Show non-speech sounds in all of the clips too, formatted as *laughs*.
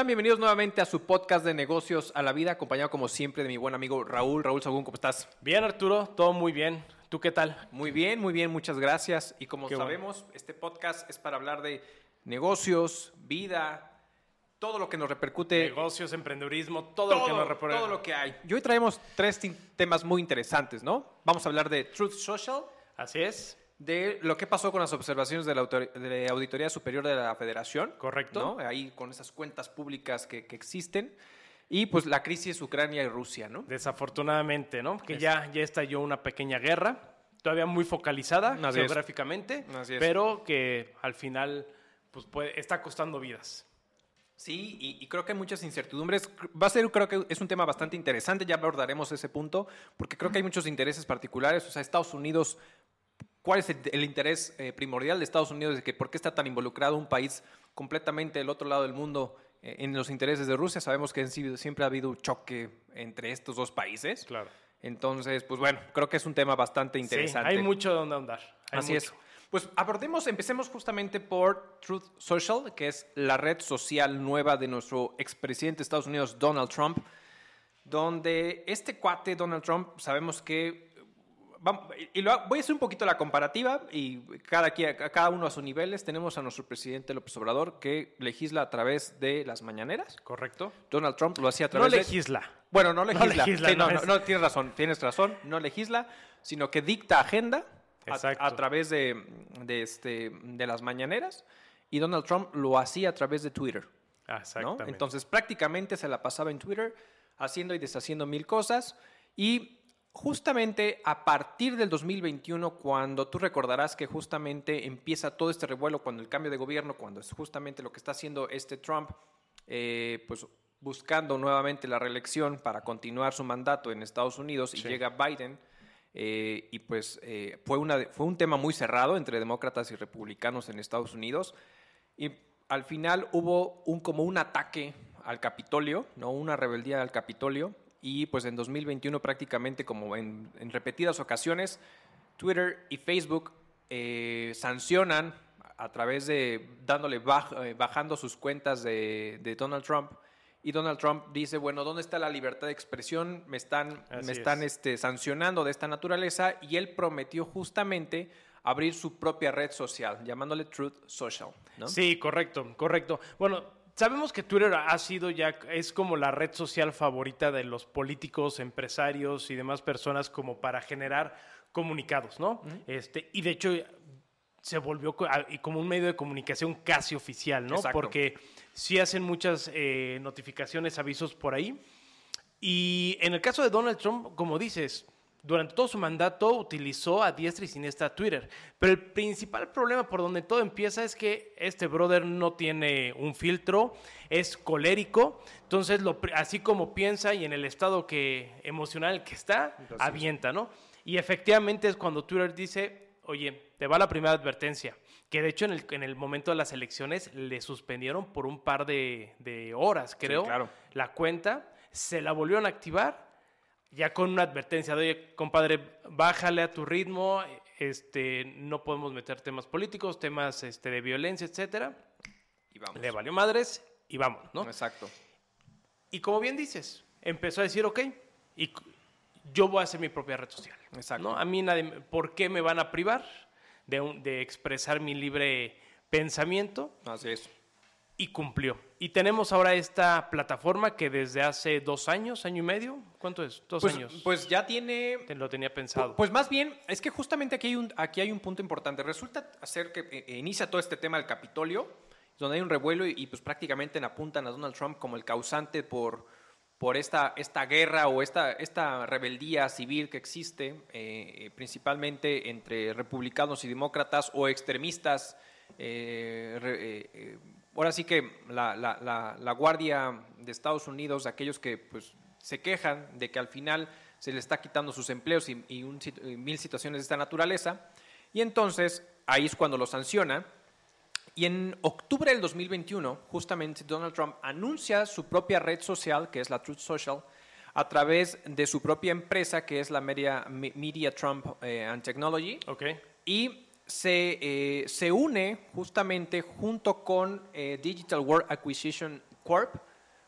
están? Bienvenidos nuevamente a su podcast de negocios a la vida, acompañado como siempre de mi buen amigo Raúl. Raúl Sagún, ¿cómo estás? Bien, Arturo, todo muy bien. ¿Tú qué tal? Muy bien, muy bien, muchas gracias. Y como Qué sabemos, este podcast es para hablar de negocios, vida, todo lo que nos repercute. Negocios, emprendedurismo, todo, lo que nos reporta. todo lo que hay. Y hoy traemos tres temas muy interesantes, ¿no? Vamos a hablar de Truth Social, Así es. De lo que pasó con las observaciones de la autor- de la Auditoría Superior de la Federación. Correcto. ¿no? Ahí con esas cuentas públicas que, que existen. Y pues la crisis Ucrania y Rusia, ¿no? Desafortunadamente, ¿no? Que ya, ya estalló una pequeña guerra, todavía muy focalizada Así geográficamente, Así pero que al final pues puede- está costando vidas. Sí, y, y creo que hay muchas incertidumbres. Va a ser, creo que es un tema bastante interesante, ya abordaremos ese punto, porque creo que hay muchos intereses particulares. O sea, Estados Unidos, ¿cuál es el, el interés eh, primordial de Estados Unidos? De que por qué está tan involucrado un país completamente del otro lado del mundo eh, en los intereses de Rusia. Sabemos que siempre ha habido un choque entre estos dos países. Claro. Entonces, pues bueno, creo que es un tema bastante interesante. Sí, hay mucho donde andar. hay Así mucho. es. Pues abordemos, empecemos justamente por Truth Social, que es la red social nueva de nuestro expresidente de Estados Unidos, Donald Trump, donde este cuate, Donald Trump, sabemos que... vam- Y lo, voy a hacer un poquito la comparativa y cada, cada uno a sus niveles. Tenemos a nuestro presidente López Obrador que legisla a través de las mañaneras. ¿Correcto? Donald Trump lo hacía a No través de... legisla. Bueno, no legisla. legisla, Sí, no, no no, es- no, tienes razón, tienes razón. No legisla, sino que dicta agenda a, a través de, de, este, de las mañaneras. Y Donald Trump lo hacía a través de Twitter. ¿no? Exactamente. Entonces prácticamente se la pasaba en Twitter haciendo y deshaciendo mil cosas. Y justamente a partir del 2021, cuando tú recordarás que justamente empieza todo este revuelo, cuando el cambio de gobierno, cuando es justamente lo que está haciendo este Trump, eh, pues buscando nuevamente la reelección para continuar su mandato en Estados Unidos y llega Biden. eh, y pues eh, fue, una, fue un tema muy cerrado entre demócratas y republicanos en Estados Unidos. Y al final hubo un, como un ataque al Capitolio, ¿no? una rebeldía al Capitolio. Y pues en 2021 prácticamente como en, en repetidas ocasiones, Twitter y Facebook eh, sancionan a través de dándole baj- eh, bajando sus cuentas de, de Donald Trump. Y Donald Trump dice, bueno, ¿dónde está la libertad de expresión? Me están, Así me están es. este, sancionando de esta naturaleza. Y él prometió justamente abrir su propia red social, llamándole Truth Social. ¿no? Sí, correcto, correcto. Bueno, sabemos que Twitter ha sido ya, es como la red social favorita de los políticos, empresarios y demás personas como para generar comunicados, ¿no? este, y de hecho se volvió como un medio de comunicación casi oficial, ¿no? Exacto. Porque sí hacen muchas eh, notificaciones, avisos por ahí. Y en el caso de Donald Trump, como dices, durante todo su mandato utilizó a diestra y siniestra Twitter. Pero el principal problema por donde todo empieza es que este brother no tiene un filtro, es colérico, entonces lo, así como piensa y en el estado que emocional que está, avienta, ¿no? Y efectivamente es cuando Twitter dice, oye, te va la primera advertencia, que de hecho en el, en el momento de las elecciones le suspendieron por un par de, de horas, creo, claro. la cuenta, se la volvieron a activar ya con una advertencia de, oye, compadre, bájale a tu ritmo, este, no podemos meter temas políticos, temas este, de violencia, etcétera. Y vamos. Le valió madres y vamos, ¿no? Exacto. Y como bien dices, empezó a decir, ok, y yo voy a hacer mi propia red social. Exacto. ¿no? A mí nadie, ¿por qué me van a privar de, un- de expresar mi libre pensamiento? Así es. Y cumplió. Y tenemos ahora esta plataforma que desde hace dos años, año y medio, ¿cuánto es? Dos Pues, años. pues ya tiene Te lo tenía pensado. Pues más bien, es que justamente aquí hay un, aquí hay un punto importante. Resulta ser que eh, inicia todo este tema del Capitolio, donde hay un revuelo y, y, pues prácticamente apuntan a Donald Trump como el causante por, por esta, esta guerra o esta, esta rebeldía civil que existe, eh, eh, principalmente entre republicanos y demócratas o extremistas. eh, re- eh, eh, ahora sí que la, la- la- la Guardia de Estados Unidos, aquellos que pues, se quejan de que al final se le está quitando sus empleos y, y un sit- y mil situaciones de esta naturaleza. Y entonces ahí es cuando lo sanciona. Y en octubre del 2021, justamente Donald Trump anuncia su propia red social, que es la Truth Social, a través de su propia empresa, que es la Media, Me- Media Trump eh, and Technology ok. y se, eh, se une justamente junto con eh, Digital World Acquisition Corp,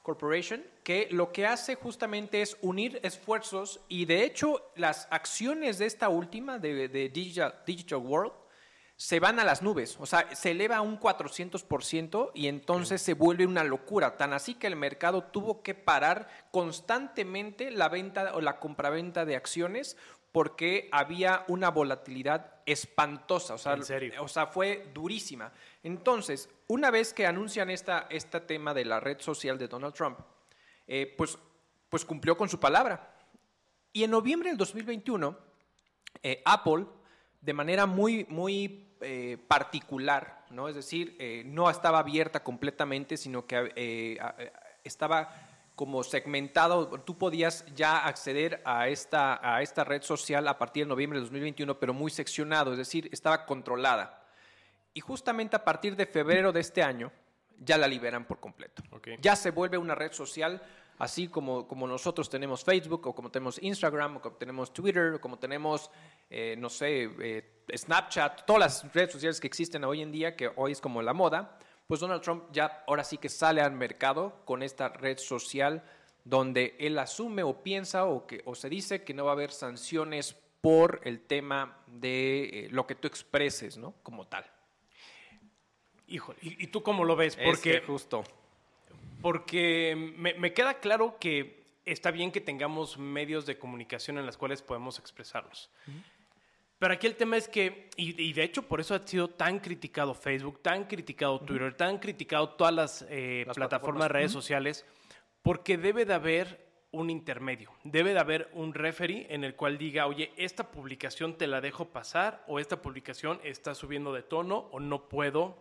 Corporation, que lo que hace justamente es unir esfuerzos y de hecho las acciones de esta última, de, de Digital, Digital World, se van a las nubes, o sea, se eleva a un 400% y entonces se vuelve una locura, tan así que el mercado tuvo que parar constantemente la venta o la compraventa de acciones porque había una volatilidad espantosa, o sea, ¿En serio? o sea fue durísima. Entonces, una vez que anuncian esta, este tema de la red social de Donald Trump, eh, pues, pues cumplió con su palabra. Y en noviembre del 2021, eh, Apple, de manera muy, muy eh, particular, ¿no? Es decir, no estaba abierta completamente, sino que estaba como segmentado. Tú podías ya acceder a esta, a esta red social a partir de noviembre de 2021, pero muy seccionado, es decir, estaba controlada. Y justamente a partir de febrero de este año, ya la liberan por completo. Ya se vuelve una red social, así como, como nosotros tenemos Facebook, o como tenemos Instagram, o como tenemos Twitter, o como tenemos, eh, no sé, eh, Snapchat, todas las redes sociales que existen hoy en día, que hoy es como la moda, pues Donald Trump ya ahora sí que sale al mercado con esta red social donde él asume o piensa o, que, o se dice que no va a haber sanciones por el tema de eh, lo que tú expreses, ¿no? Como tal. Híjole, ¿y, y tú cómo lo ves? Es Porque, que justo. porque me, me queda claro que está bien que tengamos medios de comunicación en los cuales podemos expresarnos. Pero aquí el tema es que, y, y de hecho por eso ha sido tan criticado Facebook, tan criticado Twitter, tan criticado todas las, eh, Las plataformas plataformas. de redes sociales, porque debe de haber un intermedio, debe de haber un referee en el cual diga, oye, esta publicación te la dejo pasar o esta publicación está subiendo de tono o no puedo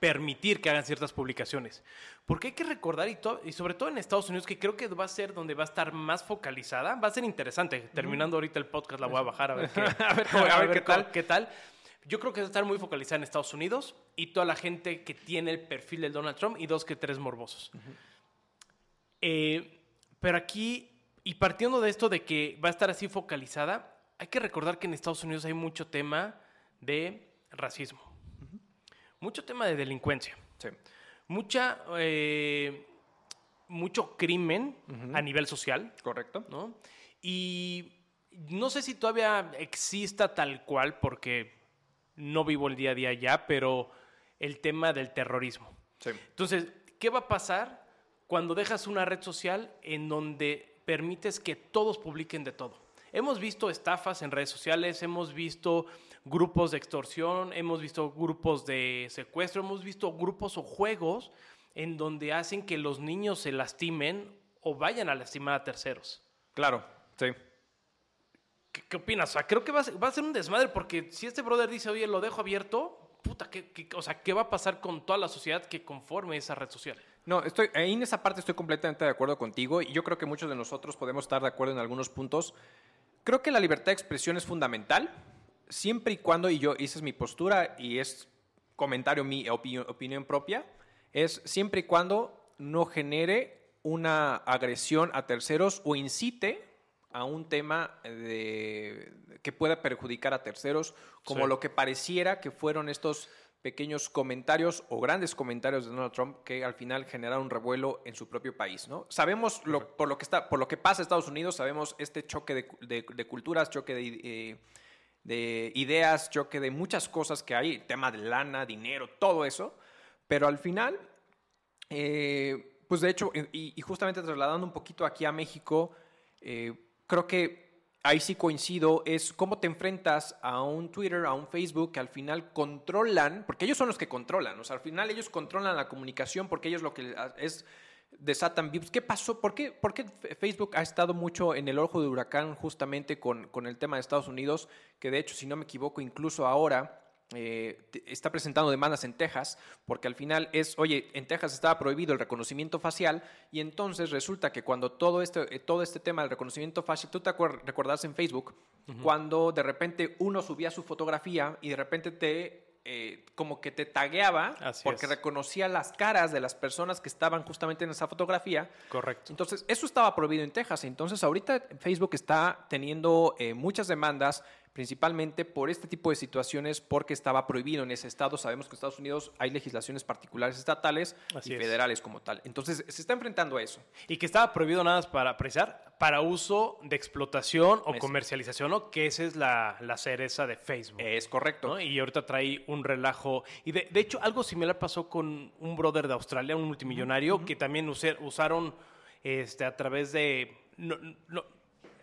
permitir que hagan ciertas publicaciones. Porque hay que recordar, y, sobre todo en Estados Unidos, que creo que va a ser donde va a estar más focalizada, va a ser interesante. Terminando ahorita el podcast, la voy a bajar a ver *laughs* qué, A ver *laughs* cómo- a ver qué cómo- tal. qué tal. Yo creo que va a estar muy focalizada en Estados Unidos y toda la gente que tiene el perfil del Donald Trump y dos que tres morbosos. Eh, pero aquí, y partiendo de esto de que va a estar así focalizada, hay que recordar que en Estados Unidos hay mucho tema de racismo, mucho tema de delincuencia, Sí. mucha, eh, mucho crimen a nivel social, ¿Correcto? ¿no? Y no sé si todavía exista tal cual, porque no vivo el día a día ya, pero el tema del terrorismo. Sí. Entonces, ¿qué va a pasar cuando dejas una red social en donde permites que todos publiquen de todo? Hemos visto estafas en redes sociales, hemos visto grupos de extorsión, hemos visto grupos de secuestro, hemos visto grupos o juegos en donde hacen que los niños se lastimen o vayan a lastimar a terceros. Claro, sí. ¿Qué, qué opinas? O sea, creo que va a, ser, va a ser un desmadre porque si este brother dice, oye, lo dejo abierto, puta, ¿qué, qué- o sea, ¿qué va a pasar con toda la sociedad que conforme esa red social? No, estoy, en esa parte estoy completamente de acuerdo contigo y yo creo que muchos de nosotros podemos estar de acuerdo en algunos puntos. Creo que la libertad de expresión es fundamental, siempre y cuando, y yo, esa es mi postura y es comentario, mi opi- opinión propia, es siempre y cuando no genere una agresión a terceros o incite a un tema de, que pueda perjudicar a terceros, como Sí. lo que pareciera que fueron estos pequeños comentarios o grandes comentarios de Donald Trump que al final generaron un revuelo en su propio país, ¿no? Sabemos lo, por lo que está, por lo que pasa en Estados Unidos, sabemos este choque de, de- de culturas, choque de, eh, de ideas, choque de muchas cosas que hay, tema de lana, dinero, todo eso, pero al final, eh, pues de hecho, y, justamente trasladando un poquito aquí a México, eh, creo que ahí sí coincido, es cómo te enfrentas a un Twitter, a un Facebook que al final controlan, porque ellos son los que controlan, o sea, al final ellos controlan la comunicación porque ellos lo que es desatan views. ¿Qué pasó? ¿Por qué, por qué Facebook ha estado mucho en el ojo de huracán justamente con, con el tema de Estados Unidos? Que de hecho, si no me equivoco, incluso ahora eh, está presentando demandas en Texas, porque al final es, oye, en Texas estaba prohibido el reconocimiento facial y entonces resulta que cuando todo este, eh, todo este tema del reconocimiento facial, tú te recordás en Facebook, cuando de repente uno subía su fotografía y de repente te... eh, como que te tagueaba Así porque es. reconocía las caras de las personas que estaban justamente en esa fotografía Correcto. entonces, eso estaba prohibido en Texas. Entonces, ahorita Facebook está teniendo eh, muchas demandas principalmente por este tipo de situaciones, porque estaba prohibido en ese estado. Sabemos que en Estados Unidos hay legislaciones particulares estatales Así y es. federales como tal. Entonces, se está enfrentando a eso. Y que estaba prohibido nada más para precisar, para uso de explotación o Es- comercialización, ¿no? Que esa es la, la cereza de Facebook. Es correcto. ¿no? Y ahorita trae un relajo. Y de, de hecho, algo similar pasó con un brother de Australia, un multimillonario, que también usaron este, a través de. No, no,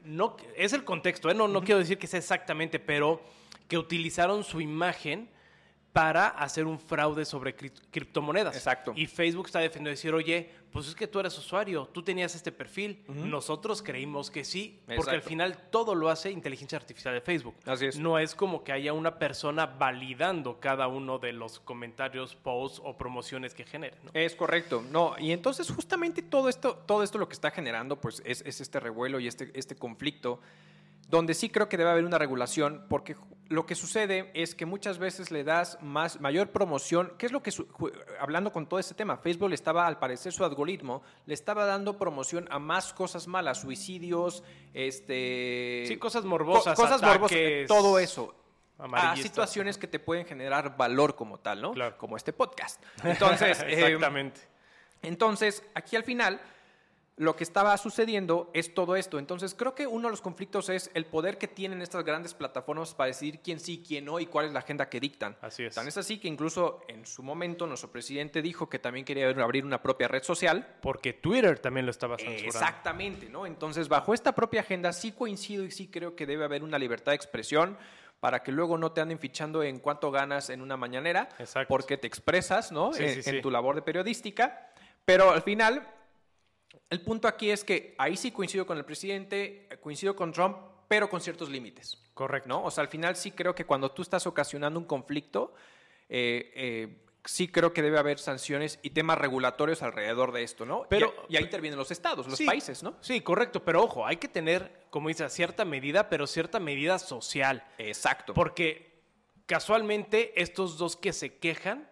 no- es el contexto, ¿eh? no, no quiero decir que sea exactamente, pero que utilizaron su imagen para hacer un fraude sobre cript- criptomonedas. Exacto. Y Facebook está defendiendo decir, oye, pues es que tú eres usuario, tú tenías este perfil, nosotros creímos que sí, porque al final todo lo hace inteligencia artificial de Facebook. Así es. No es como que haya una persona validando cada uno de los comentarios, posts o promociones que genere. ¿no? Es correcto, no, y entonces justamente todo esto, todo esto lo que está generando, pues es, es este revuelo y este, este conflicto, donde sí creo que debe haber una regulación, porque lo que sucede es que muchas veces le das más, mayor promoción, ¿qué es lo que, su- hablando con todo este tema, Facebook le estaba, al parecer su algoritmo, le estaba dando promoción a más cosas malas, suicidios, este... Sí, cosas morbosas, co- cosas morbosas, ataques todo eso. A situaciones que te pueden generar valor como tal, ¿no? Claro. Como este podcast. *laughs* Entonces, eh, Exactamente. entonces, aquí al final, lo que estaba sucediendo es todo esto. Entonces, creo que uno de los conflictos es el poder que tienen estas grandes plataformas para decidir quién sí, quién no y cuál es la agenda que dictan. Así es. Tan es así que incluso en su momento nuestro presidente dijo que también quería abrir una propia red social. Porque Twitter también lo estaba censurando. Exactamente, ¿no? Entonces, bajo esta propia agenda, sí coincido y sí creo que debe haber una libertad de expresión para que luego no te anden fichando en cuánto ganas en una mañanera, Exacto. porque te expresas, ¿no? Sí, en, sí, en sí. tu labor de periodística. Pero al final, el punto aquí es que ahí sí coincido con el presidente, coincido con Trump, pero con ciertos límites. Correcto. ¿no? O sea, al final sí creo que cuando tú estás ocasionando un conflicto, eh, eh, sí creo que debe haber sanciones y temas regulatorios alrededor de esto, ¿no? Pero- y, y ahí intervienen los estados, los Sí, países, ¿no? Sí, correcto. Pero ojo, hay que tener, como dices, cierta medida, pero cierta medida social. Exacto. Porque casualmente estos dos que se quejan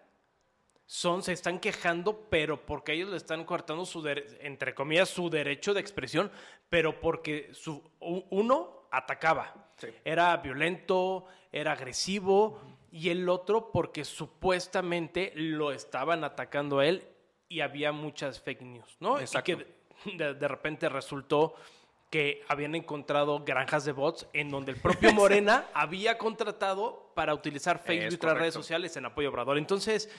son, se están quejando, pero porque ellos le están cortando su, entre comillas, su derecho de expresión, pero porque su, uno atacaba. Sí. Era violento, era agresivo, y el otro porque supuestamente lo estaban atacando a él y había muchas fake news, ¿no? Y Exacto. que de- repente resultó que habían encontrado granjas de bots en donde el propio Morena *laughs* había contratado para utilizar Facebook y otras redes sociales en apoyo a Obrador. Entonces,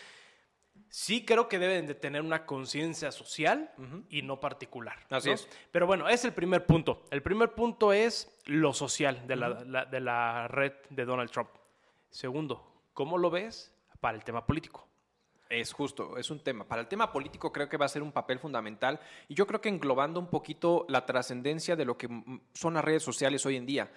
sí creo que deben de tener una conciencia social y no particular. Así ¿no? es. Pero bueno, es el primer punto. El primer punto es lo social de, la, la- de la red de Donald Trump. Segundo, ¿cómo lo ves para el tema político? Es justo, es un tema. Para el tema político creo que va a ser un papel fundamental y yo creo que englobando un poquito la trascendencia de lo que son las redes sociales hoy en día.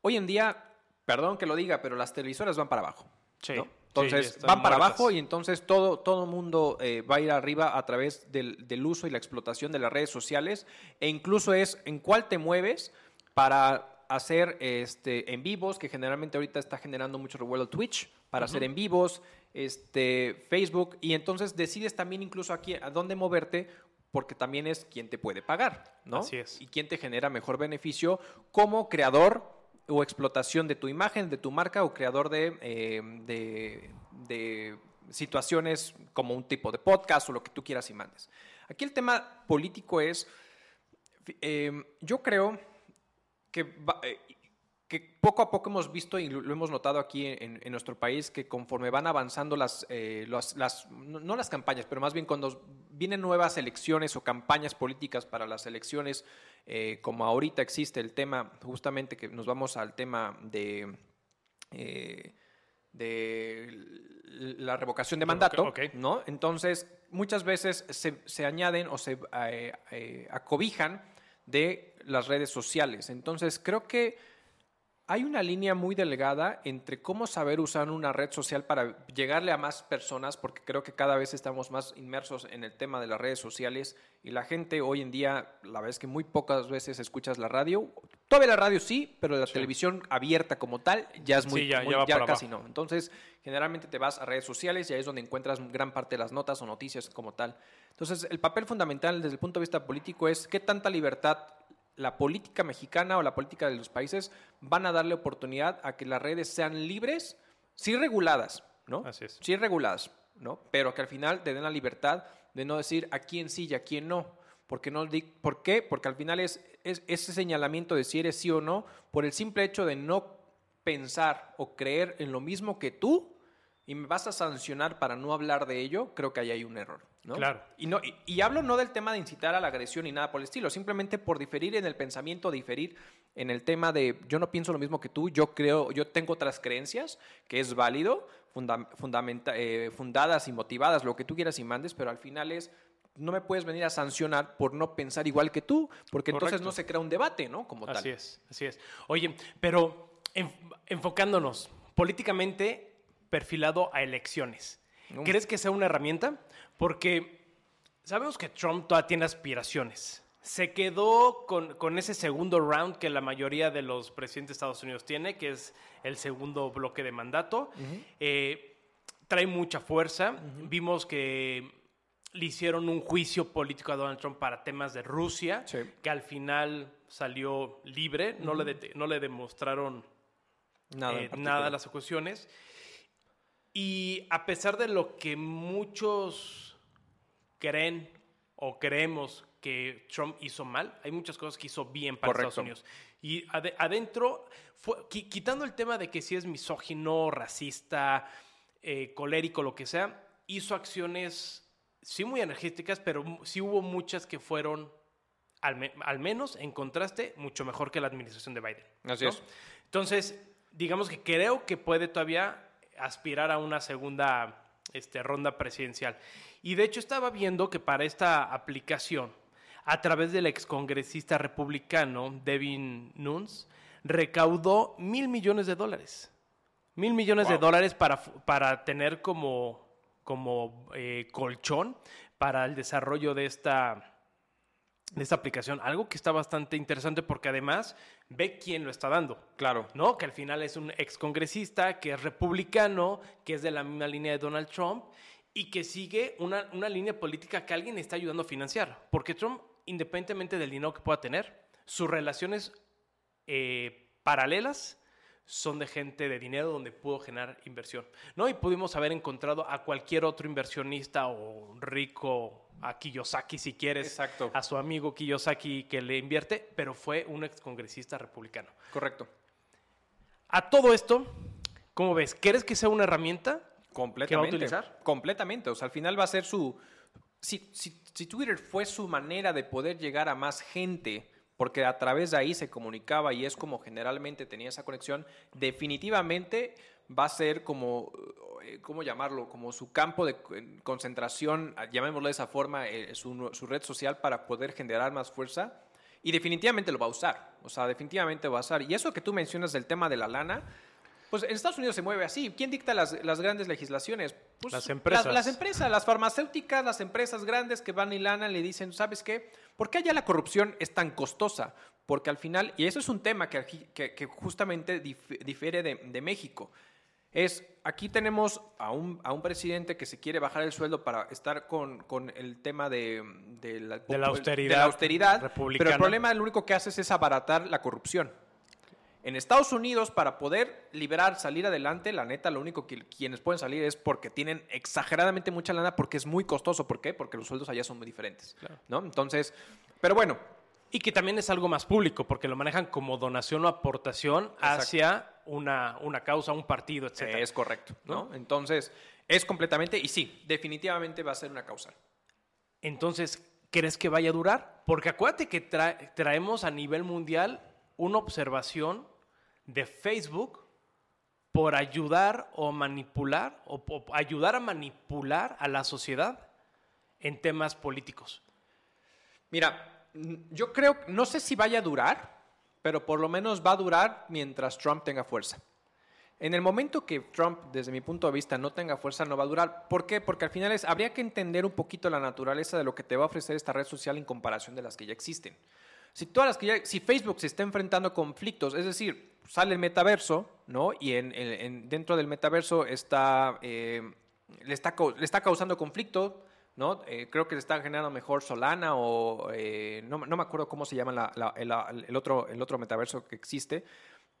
Hoy en día, perdón que lo diga, pero las televisoras van para abajo. Sí, ¿no? Entonces van para muertas. abajo y entonces todo todo mundo eh, va a ir arriba a través del, del uso y la explotación de las redes sociales e incluso es en cuál te mueves para hacer este en vivos que generalmente ahorita está generando mucho revuelo Twitch para hacer en vivos este Facebook y entonces decides también incluso aquí a dónde moverte porque también es quien te puede pagar, ¿no? Así es. Y quién te genera mejor beneficio como creador o explotación de tu imagen, de tu marca o creador de, eh, de, de situaciones como un tipo de podcast o lo que tú quieras y mandes. Aquí el tema político es, eh, yo creo que, eh, que poco a poco hemos visto y lo hemos notado aquí en, en nuestro país que conforme van avanzando las, eh, las, las- no las campañas, pero más bien cuando vienen nuevas elecciones o campañas políticas para las elecciones, eh, como ahorita existe el tema, justamente que nos vamos al tema de... eh, de la revocación de mandato. ¿no? Entonces, muchas veces se, se añaden o se acobijan de las redes sociales. Entonces, creo que hay una línea muy delgada entre cómo saber usar una red social para llegarle a más personas, porque creo que cada vez estamos más inmersos en el tema de las redes sociales y la gente hoy en día, la verdad es que muy pocas veces escuchas la radio. Todavía la radio sí, pero la televisión abierta como tal ya es muy, Sí, ya- muy- ya para casi abajo. no. Entonces, generalmente te vas a redes sociales y ahí es donde encuentras gran parte de las notas o noticias como tal. Entonces, el papel fundamental desde el punto de vista político es qué tanta libertad la política mexicana o la política de los países van a darle oportunidad a que las redes sean libres, sí reguladas, ¿no? Así es. Sí reguladas, ¿no? Pero que al final te den la libertad de no decir a quién sí y a quién no. Porque no di- ¿Por qué? Porque al final es, es ese señalamiento de si eres sí o no, por el simple hecho de no pensar o creer en lo mismo que tú y me vas a sancionar para no hablar de ello, creo que ahí hay un error. ¿No? Claro. Y, no, y, y hablo no del tema de incitar a la agresión ni nada por el estilo, simplemente por diferir en el pensamiento, diferir en el tema de yo no pienso lo mismo que tú, yo creo, yo tengo otras creencias, que es válido, funda- fundamenta- eh, fundadas y motivadas, lo que tú quieras y mandes, pero al final es no me puedes venir a sancionar por no pensar igual que tú, porque entonces no se crea un debate, ¿no? Como Así tal. es, así es. Oye, pero en- enfocándonos políticamente perfilado a elecciones, No. ¿crees que sea una herramienta? Porque sabemos que Trump todavía tiene aspiraciones. Se quedó con, con ese segundo round que la mayoría de los presidentes de Estados Unidos tiene, que es el segundo bloque de mandato. Eh, trae mucha fuerza. Vimos que le hicieron un juicio político a Donald Trump para temas de Rusia, Sí. que al final salió libre, no, le dete- no le demostraron Nada, eh, nada las acusaciones. Y a pesar de lo que muchos creen o creemos que Trump hizo mal, hay muchas cosas que hizo bien para Correcto. Estados Unidos. Y ade- adentro, fue, quitando el tema de que si es misógino, racista, eh, colérico, lo que sea, hizo acciones, sí muy energéticas, pero sí hubo muchas que fueron, al, me- al menos en contraste, mucho mejor que la administración de Biden. Así ¿no? es. Entonces, digamos que creo que puede todavía aspirar a una segunda este, ronda presidencial. Y de hecho estaba viendo que para esta aplicación, a través del excongresista republicano Devin Nunes, recaudó mil millones de dólares. Mil millones de dólares para, para tener como, como eh, colchón para el desarrollo de esta, de esta aplicación. Algo que está bastante interesante porque además ve quién lo está dando. Claro. ¿no? Que al final es un excongresista que es republicano, que es de la misma línea de Donald Trump y que sigue una, una línea política que alguien está ayudando a financiar. Porque Trump, independientemente del dinero que pueda tener, sus relaciones eh, paralelas son de gente de dinero donde pudo generar inversión, ¿no? Y pudimos haber encontrado a cualquier otro inversionista o rico, a Kiyosaki si quieres, Exacto. a su amigo Kiyosaki que le invierte, pero fue un excongresista republicano. Correcto. A todo esto, ¿cómo ves? ¿Crees que sea una herramienta? Completamente. utilizar? Completamente. O sea, al final va a ser su. Si, si- si Twitter fue su manera de poder llegar a más gente, porque a través de ahí se comunicaba y es como generalmente tenía esa conexión, definitivamente va a ser como. eh, ¿Cómo llamarlo? Como su campo de eh, concentración, llamémoslo de esa forma, eh, su, su red social para poder generar más fuerza. Y definitivamente lo va a usar. O sea, definitivamente va a usar. Y eso que tú mencionas del tema de la lana, pues en Estados Unidos se mueve así. ¿Quién dicta las, las grandes legislaciones? Pues Las empresas. Las, las empresas, las farmacéuticas, las empresas grandes que van y lana le dicen, ¿sabes qué? ¿Por qué allá la corrupción es tan costosa? Porque al final, y eso es un tema que, que- que justamente dif- difiere de, de México, es, aquí tenemos a un, a un presidente que se quiere bajar el sueldo para estar con, con el tema de, de la, De la austeridad de la austeridad, pero republicana. el problema lo único que hace es abaratar la corrupción. En Estados Unidos, para poder liberar, salir adelante, la neta, lo único que quienes pueden salir es porque tienen exageradamente mucha lana, porque es muy costoso. ¿Por qué? Porque los sueldos allá son muy diferentes. ¿no? Entonces, pero bueno, Y que también es algo más público, porque lo manejan como donación o aportación hacia una, una causa, un partido, etc. es correcto. ¿no? Entonces, es completamente, y sí, definitivamente va a ser una causal. Entonces, ¿crees que vaya a durar? Porque acuérdate que tra- traemos a nivel mundial una observación de Facebook por ayudar o manipular o, o ayudar a manipular a la sociedad en temas políticos. Mira, yo creo, no sé si vaya a durar, pero por lo menos va a durar mientras Trump tenga fuerza. En el momento que Trump, desde mi punto de vista, no tenga fuerza, no va a durar. ¿Por qué? Porque al final es, habría que entender un poquito la naturaleza de lo que te va a ofrecer esta red social en comparación de las que ya existen. Si todas las que ya, si Facebook se está enfrentando a conflictos, es decir, sale el metaverso, ¿no? Y en, en- en- dentro del metaverso está, eh, le, está, le está causando conflicto ¿no? Eh, creo que se está generando mejor Solana o eh, no, no me acuerdo cómo se llama la- la- el, el otro, el otro metaverso que existe,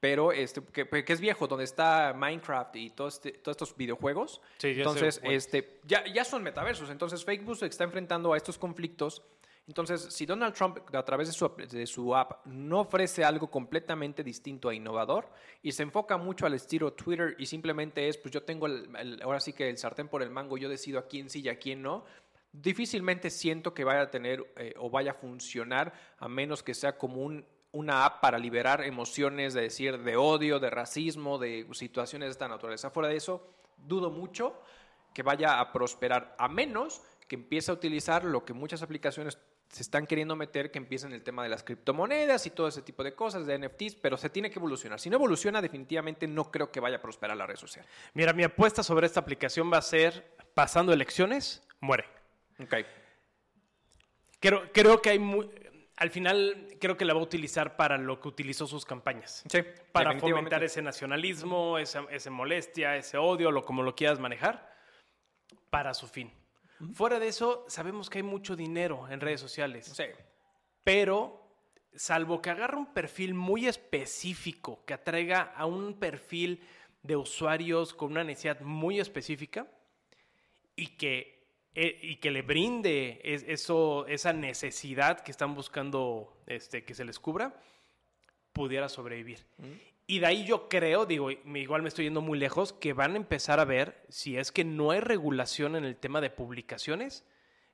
pero este, que, que es viejo, donde está Minecraft y todo este- todos estos videojuegos. Sí, ya sé, entonces, bueno. este, ya, ya son metaversos. Entonces, Facebook se está enfrentando a estos conflictos. Entonces, si Donald Trump, a través de su, de su app, no ofrece algo completamente distinto e innovador y se enfoca mucho al estilo Twitter y simplemente es, pues yo tengo el, el- ahora sí que el sartén por el mango, yo decido a quién sí y a quién no, difícilmente siento que vaya a tener eh, o vaya a funcionar a menos que sea como un, una app para liberar emociones, de decir, de odio, de racismo, de situaciones de esta naturaleza. Fuera de eso, dudo mucho que vaya a prosperar, a menos que empiece a utilizar lo que muchas aplicaciones se están queriendo meter, que empiecen el tema de las criptomonedas y todo ese tipo de cosas, de NFTs, pero se tiene que evolucionar. Si no evoluciona, definitivamente no creo que vaya a prosperar la red social. Mira, mi apuesta sobre esta aplicación va a ser, pasando elecciones, muere. Ok. Creo, creo que hay al final creo que la va a utilizar para lo que utilizó sus campañas. Sí, Para fomentar ese nacionalismo, esa, esa molestia, ese odio, lo como lo quieras manejar, para su fin. Fuera de eso, sabemos que hay mucho dinero en redes sociales. Sí. Pero, salvo que agarre un perfil muy específico, que atraiga a un perfil de usuarios con una necesidad muy específica y que, eh, y que le brinde es- eso, esa necesidad que están buscando este, que se les cubra, pudiera sobrevivir. Y de ahí yo creo, digo, igual me estoy yendo muy lejos, que van a empezar a ver si es que no hay regulación en el tema de publicaciones,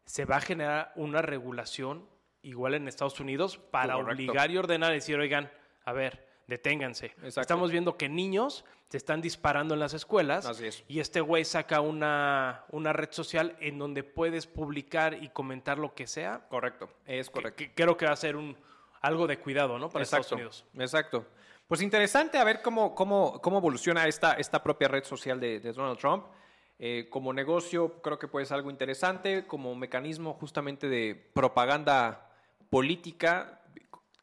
se va a generar una regulación igual en Estados Unidos para Correcto. obligar y ordenar decir, oigan, a ver, deténganse. Exacto. Estamos viendo que niños se están disparando en las escuelas Así es. y este güey saca una, una red social en donde puedes publicar y comentar lo que sea. Correcto, es correcto. Que- que creo que va a ser un, algo de cuidado, ¿no? Para Estados Unidos. Exacto. Pues interesante a ver cómo, cómo, cómo evoluciona esta, esta propia red social de, de Donald Trump. Eh, como negocio creo que puede ser algo interesante, como mecanismo justamente de propaganda política,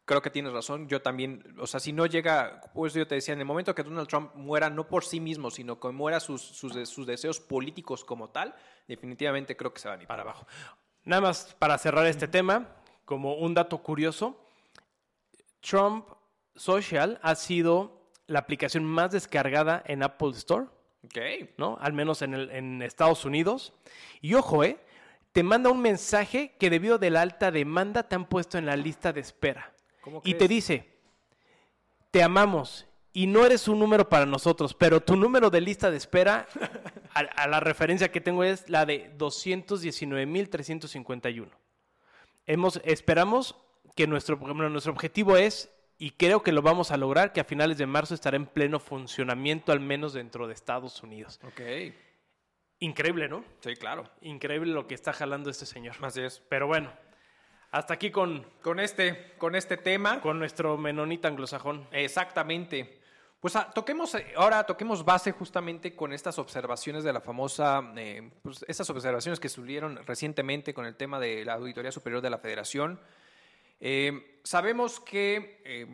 creo que tienes razón. Yo también, o sea, si no llega, pues yo te decía, en el momento que Donald Trump muera no por sí mismo, sino que muera sus, sus, sus deseos políticos como tal, definitivamente creo que se van a ir para abajo. Nada más para cerrar este tema, como un dato curioso, Trump Social ha sido la aplicación más descargada en Apple Store, Ok. ¿no? Al menos en, el- en Estados Unidos. Y ojo, ¿eh? Te manda un mensaje que debido de la alta demanda te han puesto en la lista de espera. ¿Cómo Y crees? te dice, te amamos y no eres un número para nosotros, pero tu número de lista de espera, *laughs* a, a la referencia que tengo es la de 219.351. Hemos, esperamos que nuestro, nuestro objetivo es, y creo que lo vamos a lograr, que a finales de marzo estará en pleno funcionamiento, al menos dentro de Estados Unidos. Ok. Increíble, ¿no? Sí, claro. Increíble lo que está jalando este señor. Así es. Pero bueno, hasta aquí con, Con este, con este tema. con nuestro menonita anglosajón. Exactamente. Pues ah, toquemos, eh, ahora toquemos base justamente con estas observaciones de la famosa, eh, pues estas observaciones que subieron recientemente con el tema de la Auditoría Superior de la Federación. Eh, sabemos que eh,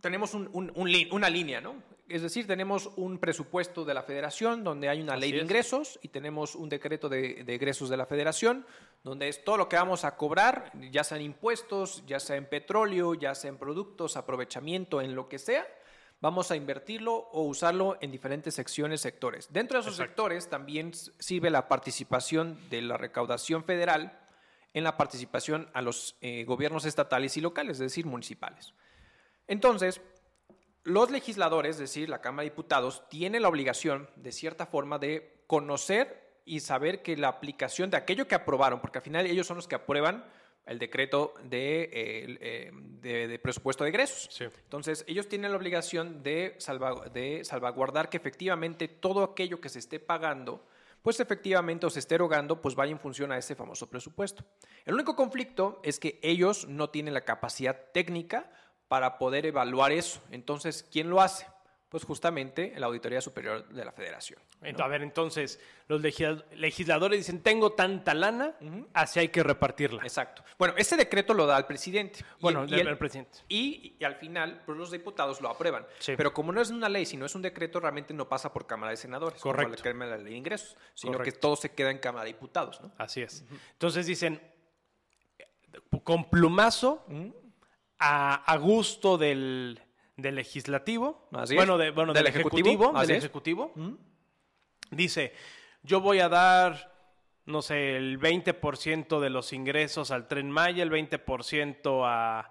tenemos un- un- un li- una línea, ¿no? Es decir, tenemos un presupuesto de la federación donde hay una Así ley de es. ingresos y tenemos un decreto de, de egresos de la federación donde es todo lo que vamos a cobrar, ya sea en impuestos, ya sea en petróleo, ya sea en productos, aprovechamiento, en lo que sea, vamos a invertirlo o usarlo en diferentes secciones, sectores. Dentro de esos Exacto. sectores también sirve la participación de la recaudación federal en la participación a los eh, gobiernos estatales y locales, es decir, municipales. Entonces, los legisladores, es decir, la Cámara de Diputados, tiene la obligación, de cierta forma, de conocer y saber que la aplicación de aquello que aprobaron, porque al final ellos son los que aprueban el decreto de, eh, eh, de- de presupuesto de egresos. Sí. Entonces, ellos tienen la obligación de, salva- de salvaguardar que efectivamente todo aquello que se esté pagando, pues efectivamente o se esté erogando, pues vaya en función a ese famoso presupuesto. El único conflicto es que ellos no tienen la capacidad técnica para poder evaluar eso. Entonces, ¿quién lo hace? pues justamente la Auditoría Superior de la Federación. A ver, entonces, los legisla- legisladores dicen, tengo tanta lana, así hay que repartirla. Exacto. Bueno, ese decreto lo da el presidente. Bueno, y el- el presidente. Y, y al final, pues los diputados lo aprueban. Sí. Pero como no es una ley, sino es un decreto, realmente no pasa por Cámara de Senadores. como Correcto. tema de la ley de ingresos, sino que todo se queda en Cámara de Diputados, ¿no? Así es. Entonces dicen, con plumazo, a, a gusto del, del legislativo, Así bueno, de- bueno, del, Del ejecutivo, ejecutivo, del es. ejecutivo, dice, yo voy a dar, no sé, el 20% de los ingresos al Tren Maya, el 20% a...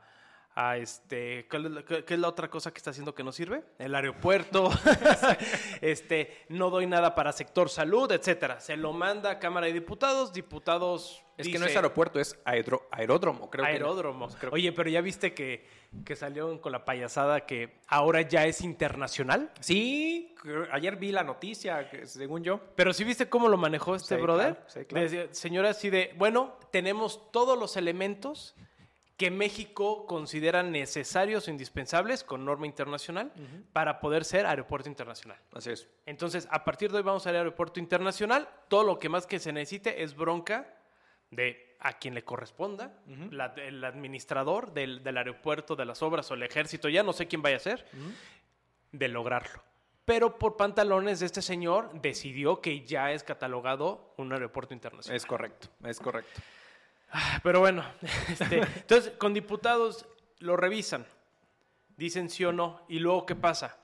a este, ¿cuál es la- ¿qué, qué es la otra cosa que está haciendo que no sirve? El aeropuerto, *laughs* *laughs* este, no doy nada para sector salud, etcétera. Se lo manda a Cámara de Diputados, diputados Es que no es aeropuerto, es aeródromo, creo que. aeródromos. Creo- Oye, pero ya viste que, que salieron con la payasada que ahora ya es internacional. Sí, ayer vi la noticia, que según yo. Pero sí viste cómo lo manejó este Sí, brother. claro, sí, claro. Señora, así de, bueno, tenemos todos los elementos que México considera necesarios o indispensables con norma internacional para poder ser aeropuerto internacional. Así es. Entonces, a partir de hoy vamos al aeropuerto internacional. Todo lo que más que se necesite es bronca de a quien le corresponda, la- el administrador del, del aeropuerto, de las obras o el ejército, ya no sé quién vaya a ser, de lograrlo. Pero por pantalones de este señor decidió que ya es catalogado un aeropuerto internacional. Es correcto, es correcto. Pero bueno, *laughs* este, entonces con diputados lo revisan, dicen sí o no, y luego ¿qué pasa?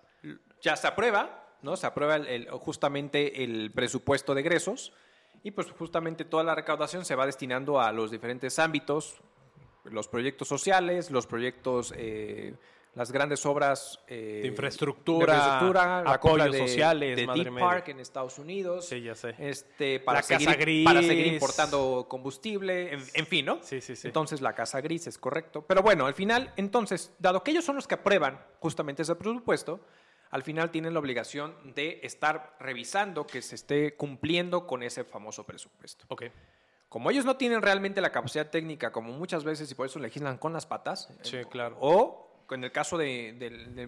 Ya se aprueba, ¿no? Se aprueba justamente el presupuesto de egresos y pues justamente toda la recaudación se va destinando a los diferentes ámbitos, los proyectos sociales, los proyectos, eh, las grandes obras eh, De infraestructura, de infraestructura, la compra apoyos de, sociales, de Deep. Park en Estados Unidos. Sí, ya sé. Este, para, La seguir, Casa Gris. para seguir importando combustible, en, en fin, ¿no? Sí, sí, sí. Entonces la casa gris es correcto. Pero bueno, al final, entonces, dado que ellos son los que aprueban justamente ese presupuesto, al final tienen la obligación de estar revisando que se esté cumpliendo con ese famoso presupuesto. Ok. Como ellos no tienen realmente la capacidad técnica, como muchas veces, y por eso legislan con las patas, Sí, eh, claro. o en el caso de, del- de-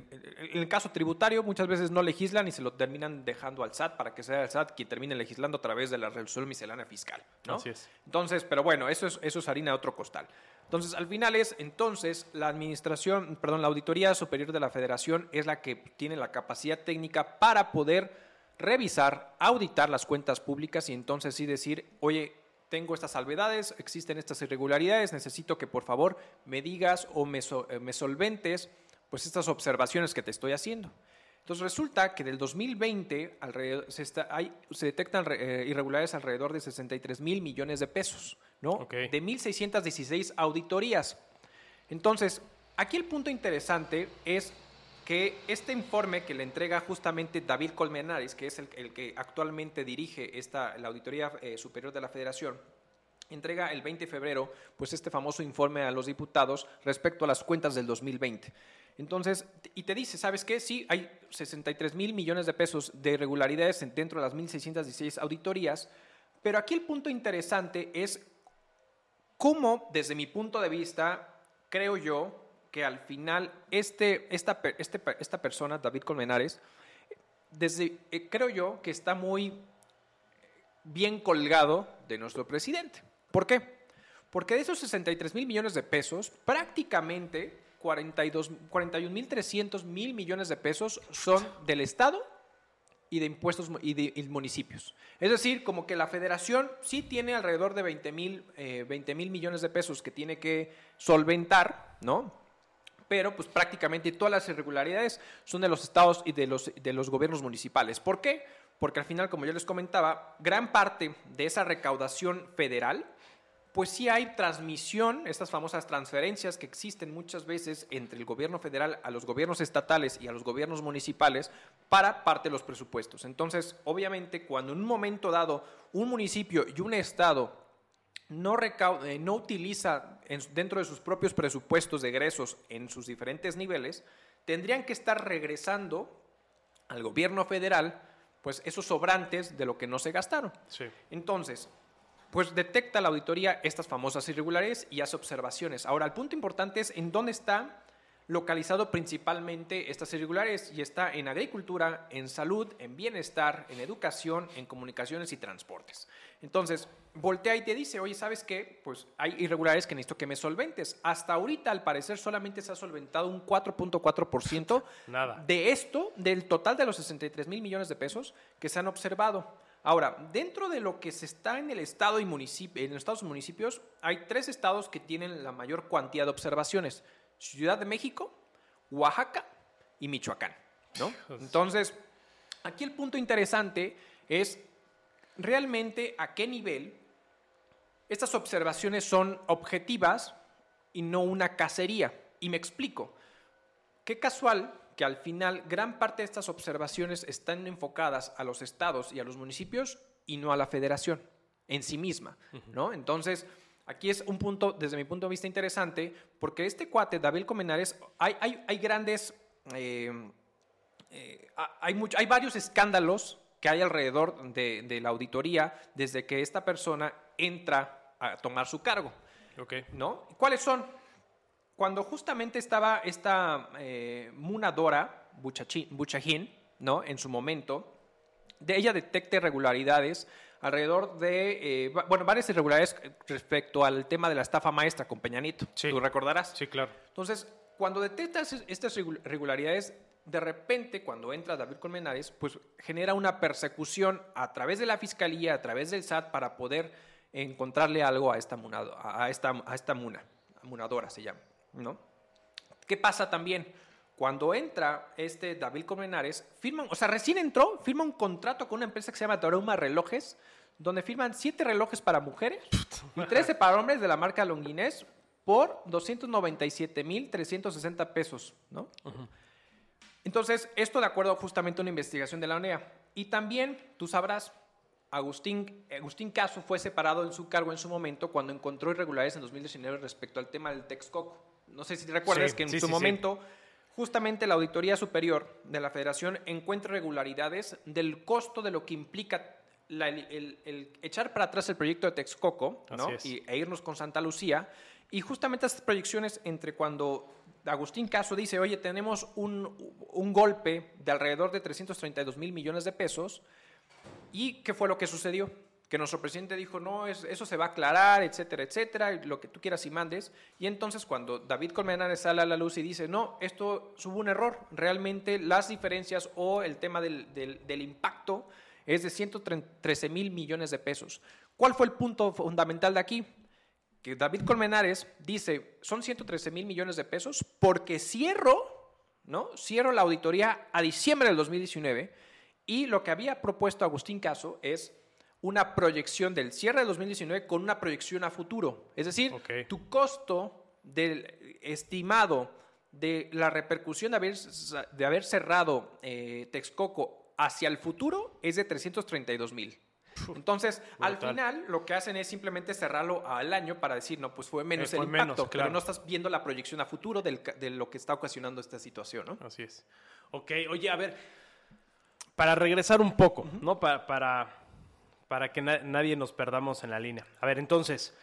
en el caso tributario, muchas veces no legislan y se lo terminan dejando al SAT para que sea el SAT quien termine legislando a través de la resolución miscelánea fiscal. ¿no? Así es. Entonces, pero bueno, eso es, eso es harina de otro costal. Entonces, al final es, entonces, la administración, perdón, la Auditoría Superior de la Federación es la que tiene la capacidad técnica para poder revisar, auditar las cuentas públicas y entonces sí decir, oye, tengo estas salvedades, existen estas irregularidades, necesito que por favor me digas o me, so- eh, me solventes pues estas observaciones que te estoy haciendo. Entonces resulta que del 2020 alrededor, se, está- hay- se detectan eh, irregularidades alrededor de 63 mil millones de pesos, ¿no? De 1.616 auditorías. Entonces, aquí el punto interesante es que este informe que le entrega justamente David Colmenares, que es el, que actualmente dirige esta, la Auditoría eh, Superior de la Federación, entrega el 20 de febrero pues este famoso informe a los diputados respecto a las cuentas del 2020. Entonces, y te dice, ¿sabes qué? Sí, hay 63 mil millones de pesos de irregularidades en- dentro de las 1.616 auditorías, pero aquí el punto interesante es cómo, desde mi punto de vista, creo yo que al final este, esta, este esta persona, David Colmenares, desde, eh, creo yo que está muy bien colgado de nuestro presidente. ¿Por qué? Porque de esos 63 mil millones de pesos, prácticamente 42 41 mil 300 mil millones de pesos son del Estado y de impuestos y de municipios. Es decir, como que la federación sí tiene alrededor de 20 mil millones de pesos que tiene que solventar, ¿no? Pero pues prácticamente todas las irregularidades son de los estados y de los, de los gobiernos municipales. ¿Por qué? Porque al final, como yo les comentaba, gran parte de esa recaudación federal pues sí hay transmisión, estas famosas transferencias que existen muchas veces entre el gobierno federal a los gobiernos estatales y a los gobiernos municipales para parte de los presupuestos. Entonces, obviamente, cuando en un momento dado un municipio y un estado no, recau- eh, no utiliza en- dentro de sus propios presupuestos de egresos en sus diferentes niveles, tendrían que estar regresando al gobierno federal pues esos sobrantes de lo que no se gastaron. Sí. Entonces, pues detecta la auditoría estas famosas irregularidades y hace observaciones. Ahora, el punto importante es en dónde está localizado principalmente estas irregularidades y está en agricultura, en salud, en bienestar, en educación, en comunicaciones y transportes. Entonces, voltea y te dice, oye, ¿sabes qué? Pues hay irregularidades que necesito que me solventes. Hasta ahorita, al parecer, solamente se ha solventado un 4.4% *laughs* de esto, del total de los 63 mil millones de pesos que se han observado. Ahora, dentro de lo que se está en el estado y municipio, en los estados y municipios, hay tres estados que tienen la mayor cuantía de observaciones. Ciudad de México, Oaxaca y Michoacán. ¿no? Entonces, aquí el punto interesante es realmente a qué nivel estas observaciones son objetivas y no una cacería. Y me explico. Qué casual que al final gran parte de estas observaciones están enfocadas a los estados y a los municipios y no a la federación en sí misma, ¿no? Entonces, aquí es un punto, desde mi punto de vista, interesante, porque este cuate, David Comenares, hay, hay, hay grandes, eh, eh, hay, hay varios escándalos que hay alrededor de, la auditoría desde que esta persona entra a tomar su cargo. Okay. ¿no? ¿Cuáles son? Cuando justamente estaba esta eh, Munadora Buchajín, ¿no? En su momento, de ella detecta irregularidades alrededor de, eh, bueno, varias irregularidades respecto al tema de la estafa maestra con Peñanito. Sí. ¿Tú recordarás? Sí, claro. Entonces, cuando detectas estas irregularidades, de repente, cuando entra David Colmenares, pues genera una persecución a través de la fiscalía, a través del SAT, para poder encontrarle algo a esta, a esta, a esta muna, munadora se llama. ¿no? ¿Qué pasa también? Cuando entra este David Colmenares, firman, o sea, recién entró, firma un contrato con una empresa que se llama Toruma Relojes, donde firman siete relojes para mujeres y 13 para hombres de la marca Longuinés por 297.360 pesos, ¿no? Entonces, esto de acuerdo justamente a una investigación de la ONEA. Y también, tú sabrás, Agustín, Agustín Caso fue separado en su cargo en su momento cuando encontró irregularidades en 2019 respecto al tema del Texcoco. No sé si te recuerdas que en su momento, justamente la Auditoría Superior de la Federación encuentra irregularidades del costo de lo que implica el, echar para atrás el proyecto de Texcoco y, e irnos con Santa Lucía. Y justamente estas proyecciones entre cuando Agustín Caso dice, oye, tenemos un, un golpe de alrededor de 332 mil millones de pesos, ¿y qué fue lo que sucedió? que nuestro presidente dijo, no, eso se va a aclarar, etcétera, etcétera, lo que tú quieras y mandes. Y entonces cuando David Colmenares sale a la luz y dice, no, esto hubo un error, realmente las diferencias o el tema del, del, impacto es de 113 mil millones de pesos. ¿Cuál fue el punto fundamental de aquí? Que David Colmenares dice, son 113 mil millones de pesos porque cierro, ¿no? Cierro la auditoría a diciembre del 2019 y lo que había propuesto Agustín Caso es una proyección del cierre de 2019 con una proyección a futuro. Es decir, tu costo del estimado de la repercusión de haber, de haber cerrado eh, Texcoco hacia el futuro es de 332 mil. Entonces, al final, lo que hacen es simplemente cerrarlo al año para decir, no, pues fue menos eh, el impacto, pero no estás viendo la proyección a futuro de lo que está ocasionando esta situación, ¿no? Así es. Ok, oye, a ver, para regresar un poco, ¿no? Para, para para que nadie nos perdamos en la línea. A ver, entonces,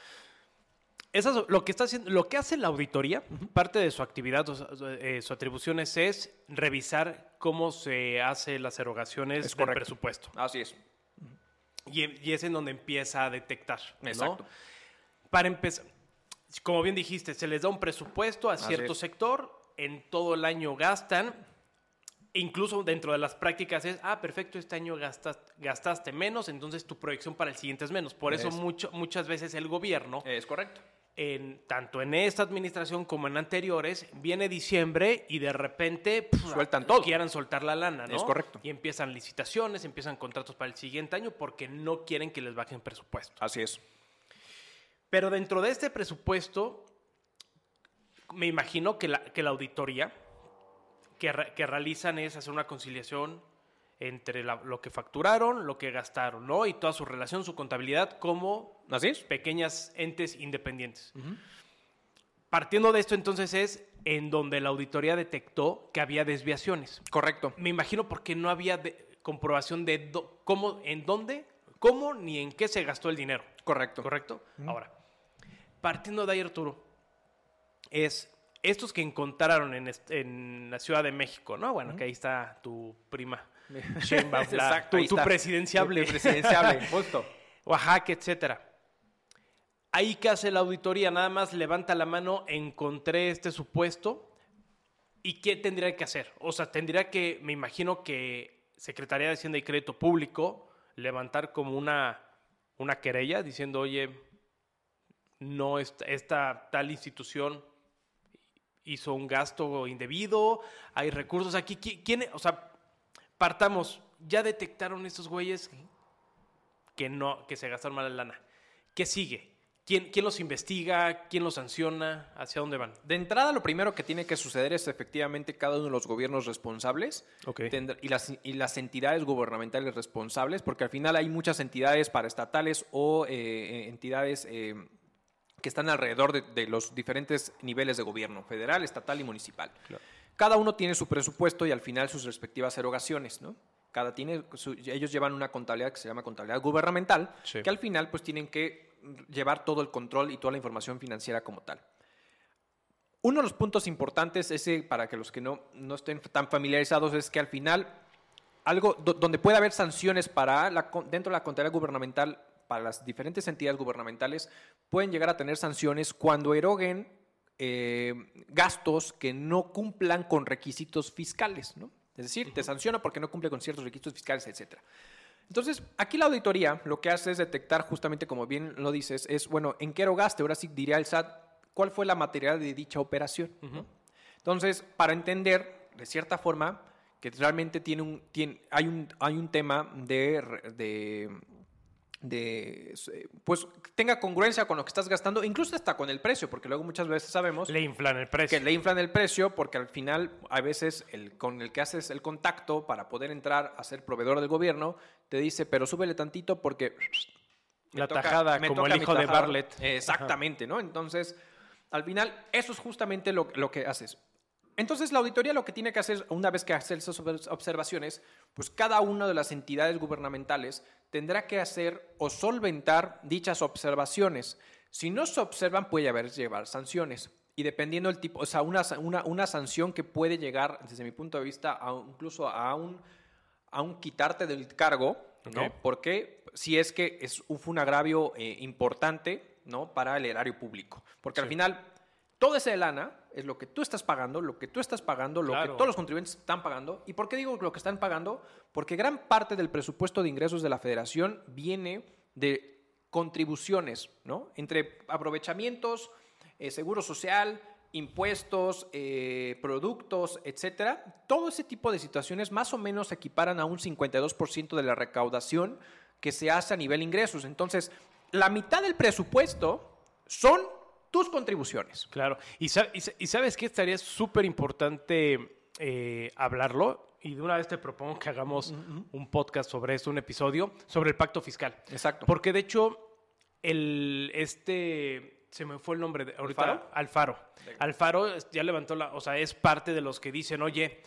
eso lo que está haciendo, lo que hace la auditoría, parte de su actividad, eh, su atribución es, revisar cómo se hacen las erogaciones del presupuesto. Así es. Y, es en donde empieza a detectar. Exacto. Para empezar, como bien dijiste, se les da un presupuesto a cierto sector, en todo el año gastan, incluso dentro de las prácticas es, ah, perfecto, este año gastaste, gastaste menos, entonces tu proyección para el siguiente es menos. Por eso mucho, muchas veces el gobierno... Es correcto. En, tanto en esta administración como en anteriores, viene diciembre y de repente sueltan todo. Quieran soltar la lana, ¿no? Es correcto. Y empiezan licitaciones, empiezan contratos para el siguiente año porque no quieren que les bajen presupuesto. Así es. Pero dentro de este presupuesto, me imagino que la, que la auditoría que, realizan es hacer una conciliación entre lo que facturaron, lo que gastaron, ¿no? Y toda su relación, su contabilidad como ¿Así pequeñas entes independientes. Partiendo de esto, entonces, es en donde la auditoría detectó que había desviaciones. Correcto. Me imagino porque no había comprobación de cómo, en dónde, cómo ni en qué se gastó el dinero. Correcto. ¿Correcto? Ahora, partiendo de ahí, Arturo, es estos que encontraron en, la Ciudad de México, ¿no? Bueno, que ahí está tu prima. *laughs* Sheinbaum, la- Exacto, tu, presidenciable. Tu presidenciable, justo. *laughs* Oaxaca, etcétera. Ahí que hace la auditoría, nada más levanta la mano, encontré este supuesto. ¿Y qué tendría que hacer? O sea, tendría que, me imagino que Secretaría de Hacienda y Crédito Público levantar como una, una querella diciendo, oye, no esta, esta tal institución hizo un gasto indebido, hay recursos aquí. ¿Qui- ¿Quién, o sea, partamos, ya detectaron estos güeyes que no, que se gastaron mal la lana. ¿Qué sigue? ¿Quién, ¿Quién los investiga? ¿Quién los sanciona? ¿Hacia dónde van? De entrada, lo primero que tiene que suceder es efectivamente cada uno de los gobiernos responsables Ok. tendrá- y, las, y las entidades gubernamentales responsables, porque al final hay muchas entidades paraestatales o eh, entidades eh, que están alrededor de, de los diferentes niveles de gobierno, federal, estatal y municipal. Cada uno tiene su presupuesto y al final sus respectivas erogaciones, ¿no? Cada tiene su- ellos llevan una contabilidad que se llama contabilidad gubernamental, Sí. que al final pues tienen que llevar todo el control y toda la información financiera como tal. Uno de los puntos importantes, ese para que los que no, no estén tan familiarizados, es que al final algo do- donde puede haber sanciones para la, dentro de la contabilidad gubernamental para las diferentes entidades gubernamentales pueden llegar a tener sanciones cuando eroguen eh, gastos que no cumplan con requisitos fiscales, ¿no? Es decir, te sanciona porque no cumple con ciertos requisitos fiscales, etcétera. Entonces, aquí la auditoría lo que hace es detectar justamente, como bien lo dices, es, bueno, ¿en qué erogaste? Ahora sí diría el SAT, ¿cuál fue la material de dicha operación? ¿no? Entonces, para entender, de cierta forma, que realmente tiene un, tiene, hay, un, hay un tema de, de, eh, pues, tenga congruencia con lo que estás gastando, incluso hasta con el precio, porque luego muchas veces sabemos Le inflan el precio. que le inflan el precio porque al final a veces el con el que haces el contacto para poder entrar a ser proveedor del gobierno te dice pero súbele tantito porque La tajada, como toca el hijo de tajada". Bartlett. exactamente no entonces al final eso es justamente lo, lo que haces entonces la auditoría lo que tiene que hacer una vez que hace esas obs- observaciones pues cada una de las entidades gubernamentales tendrá que hacer o solventar dichas observaciones si no se observan, puede haber llevar sanciones. Y dependiendo del tipo, o sea, una, una, una sanción que puede llegar, desde mi punto de vista, a incluso a un, a un quitarte del cargo, ¿no? Ok. Porque si es que es, un- fue un agravio eh, importante, ¿no? Para el erario público. Porque al Sí. final, toda esa lana es lo que tú estás pagando, lo que tú estás pagando, lo Claro. que todos los contribuyentes están pagando. ¿Y por qué digo lo que están pagando? Porque gran parte del presupuesto de ingresos de la federación viene de contribuciones, ¿no? Entre aprovechamientos, eh, seguro social, impuestos, eh, productos, etcétera. Todo ese tipo de situaciones más o menos se equiparan a un 52% de la recaudación que se hace a nivel ingresos. Entonces, la mitad del presupuesto son tus contribuciones. Claro. Y, sa- y sa- y sabes que estaría súper importante eh, hablarlo. Y de una vez te propongo que hagamos un podcast sobre esto, un episodio, sobre el pacto fiscal. Exacto. Porque de hecho, el este se me fue el nombre de ahorita. ¿Alfaro? Alfaro. Alfaro ya levantó la, o sea, es parte de los que dicen, oye,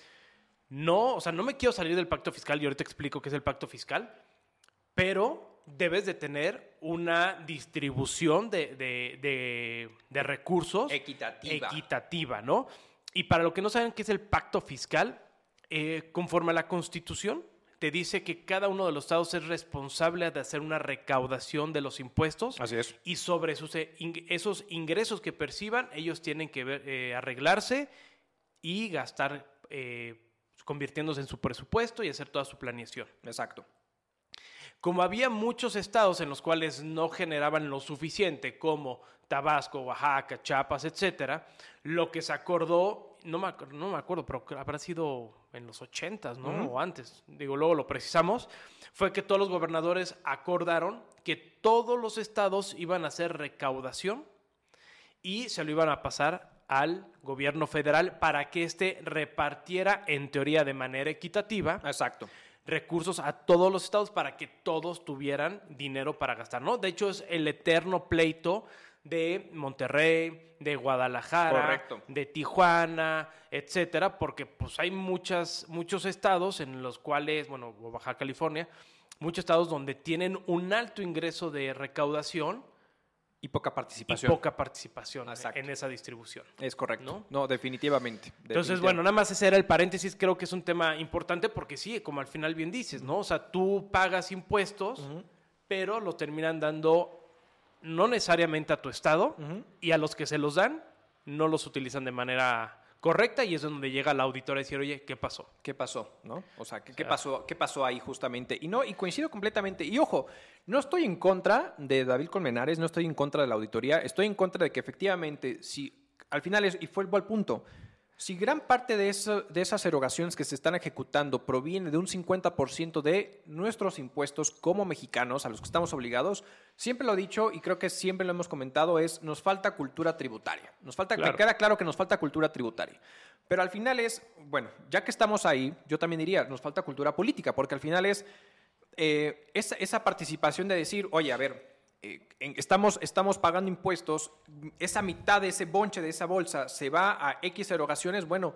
no, o sea, no me quiero salir del pacto fiscal y ahorita explico qué es el pacto fiscal, pero debes de tener una distribución de, de- de- de recursos Equitativa. equitativa, ¿no? Y para los que no saben qué es el pacto fiscal, eh, conforme a la Constitución, te dice que cada uno de los estados es responsable de hacer una recaudación de los impuestos Así es. y sobre esos, eh, esos ingresos que perciban, ellos tienen que ver- eh, arreglarse y gastar, eh, convirtiéndose en su presupuesto y hacer toda su planeación. Exacto. Como había muchos estados en los cuales no generaban lo suficiente, como Tabasco, Oaxaca, Chiapas, etcétera, lo que se acordó, no me, acuer- no me acuerdo, pero habrá sido en los ochentas, ¿no? Ujú. O antes, digo, luego lo precisamos, fue que todos los gobernadores acordaron que todos los estados iban a hacer recaudación y se lo iban a pasar al gobierno federal para que éste repartiera, en teoría, de manera equitativa, Exacto. Recursos a todos los estados para que todos tuvieran dinero para gastar, ¿no? De hecho, es el eterno pleito de Monterrey, de Guadalajara, Correcto. de Tijuana, etcétera, porque pues hay muchas, muchos estados en los cuales, bueno, Baja California, muchos estados donde tienen un alto ingreso de recaudación, Y poca y participación. poca participación Exacto. en esa distribución. Es correcto. ¿No? ¿No? definitivamente. Entonces, bueno, nada más ese era el paréntesis, creo que es un tema importante porque sí, como al final bien dices, ¿no? O sea, tú pagas impuestos, pero lo terminan dando no necesariamente a tu estado y a los que se los dan no los utilizan de manera correcta y es donde llega la auditora a decir, oye, ¿qué pasó? ¿Qué pasó? ¿No? O sea, ¿qué, O qué pasó, ¿qué pasó ahí justamente? Y no, y coincido completamente. Y ojo, no estoy en contra de David Colmenares, no estoy en contra de la auditoría, estoy en contra de que efectivamente, si al final, es, y fue el buen punto, si gran parte de, eso- de esas erogaciones que se están ejecutando proviene de un 50% de nuestros impuestos como mexicanos, a los que estamos obligados, siempre lo he dicho y creo que siempre lo hemos comentado, es nos falta cultura tributaria. Nos falta, Claro. queda claro que nos falta cultura tributaria. Pero al final es, bueno, ya que estamos ahí, yo también diría, nos falta cultura política, porque al final es eh, esa, esa participación de decir, oye, a ver, eh, estamos, estamos pagando impuestos, esa mitad de ese bonche, de esa bolsa, se va a X erogaciones, bueno,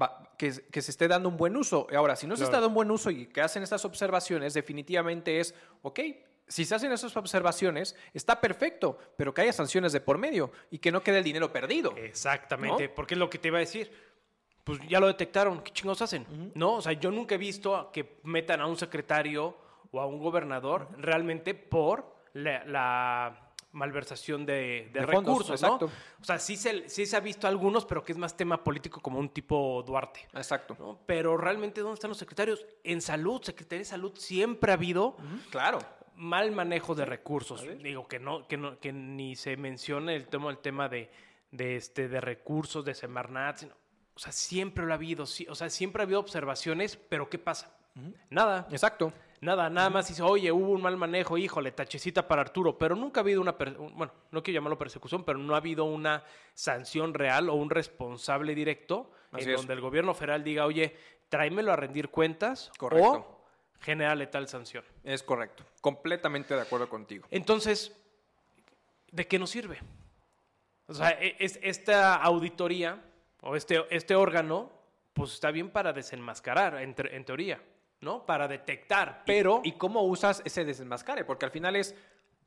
va- que, que se esté dando un buen uso. Ahora, si no se está dando un buen uso y que hacen estas observaciones, definitivamente es, ok, si se hacen esas observaciones, está perfecto, pero que haya sanciones de por medio y que no quede el dinero perdido. Exactamente, ¿No? porque es lo que te iba a decir. Pues ya lo detectaron, ¿qué chingados hacen? ¿No? O sea, yo nunca he visto que metan a un secretario o a un gobernador realmente por la, la malversación de, de De fondos, recursos, ¿no? exacto. O sea, sí se, sí se ha visto algunos, pero que es más tema político como un tipo Duarte. Exacto. ¿no? Pero realmente, ¿dónde están los secretarios? En salud, Secretaría de Salud siempre ha habido Claro. mal manejo de recursos. Digo que no, que no, que ni se mencione el tema, el tema de, de este, de recursos, de Semarnat. sino- o sea, siempre lo ha habido. sí, o sea, siempre ha habido observaciones, pero ¿qué pasa? Nada. Exacto. Nada, nada más dice, oye, hubo un mal manejo, híjole, tachecita para Arturo, pero nunca ha habido una, bueno, no quiero llamarlo persecución, pero no ha habido una sanción real o un responsable directo Así en es. donde el gobierno federal diga, oye, tráemelo a rendir cuentas Correcto. o generale tal sanción. Es correcto. Completamente de acuerdo contigo. Entonces, ¿de qué nos sirve? O sea, e- es, esta auditoría o este, este órgano, pues está bien para desenmascarar, en, te- en teoría, ¿no? Para detectar, pero... ¿Y cómo usas ese desenmascare? Porque al final es,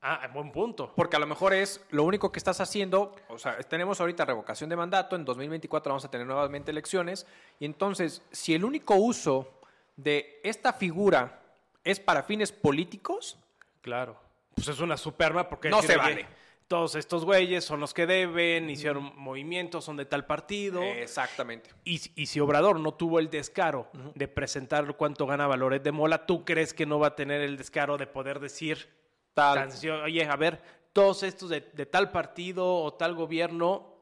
ah, buen punto. porque a lo mejor es lo único que estás haciendo, o sea, tenemos ahorita revocación de mandato, en 2024 vamos a tener nuevamente elecciones, y entonces, si el único uso de esta figura es para fines políticos, Claro. Pues es una superma porque... No se vale. Todos estos güeyes son los que deben, hicieron movimientos, son de tal partido. exactamente. Y, y si Obrador no tuvo el descaro de presentar cuánto gana Valores de Mola, ¿tú crees que no va a tener el descaro de poder decir, Tal. canción, oye, a ver, todos estos de, de tal partido o tal gobierno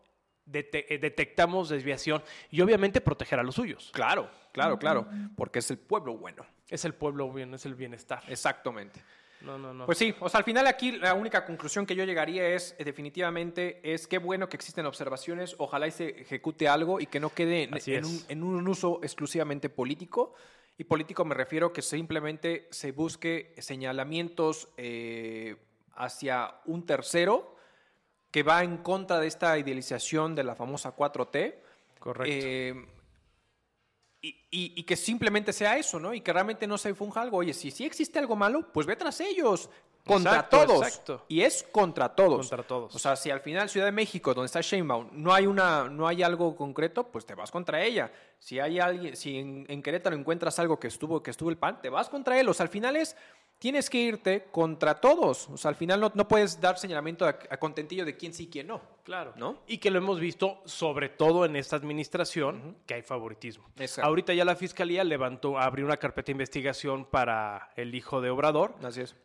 dete- eh, detectamos desviación y obviamente proteger a los suyos? Claro, claro, claro, porque es el pueblo bueno. Es el pueblo bien, es el bienestar. Exactamente. No, no, no. Pues sí, o sea, al final aquí la única conclusión que yo llegaría es, eh, definitivamente, es qué bueno que existen observaciones, ojalá y se ejecute algo y que no quede en, Así en es. un, en un uso exclusivamente político. Y político me refiero que simplemente se busque señalamientos eh, hacia un tercero que va en contra de esta idealización de la famosa 4T. Correcto. Eh, y, y- y que simplemente sea eso, ¿no? Y que realmente no se funja algo. Oye, si sí existe algo malo, pues ve tras ellos. Contra Exacto, todos. exacto. Y es contra todos. Contra todos. O sea, si al final Ciudad de México, donde está Sheinbaum, no hay una, no hay algo concreto, pues te vas contra ella. Si hay alguien, si en, en Querétaro encuentras algo que estuvo, que estuvo el PAN, te vas contra él. O sea, al final es, tienes que irte contra todos. O sea, al final no, no puedes dar señalamiento a, a contentillo de quién sí y quién no. Claro. ¿No? Y que lo hemos visto, sobre todo en esta administración, que hay favoritismo. Exacto. Ahorita ya la fiscalía levantó, abrió una carpeta de investigación para el hijo de Obrador. Así es.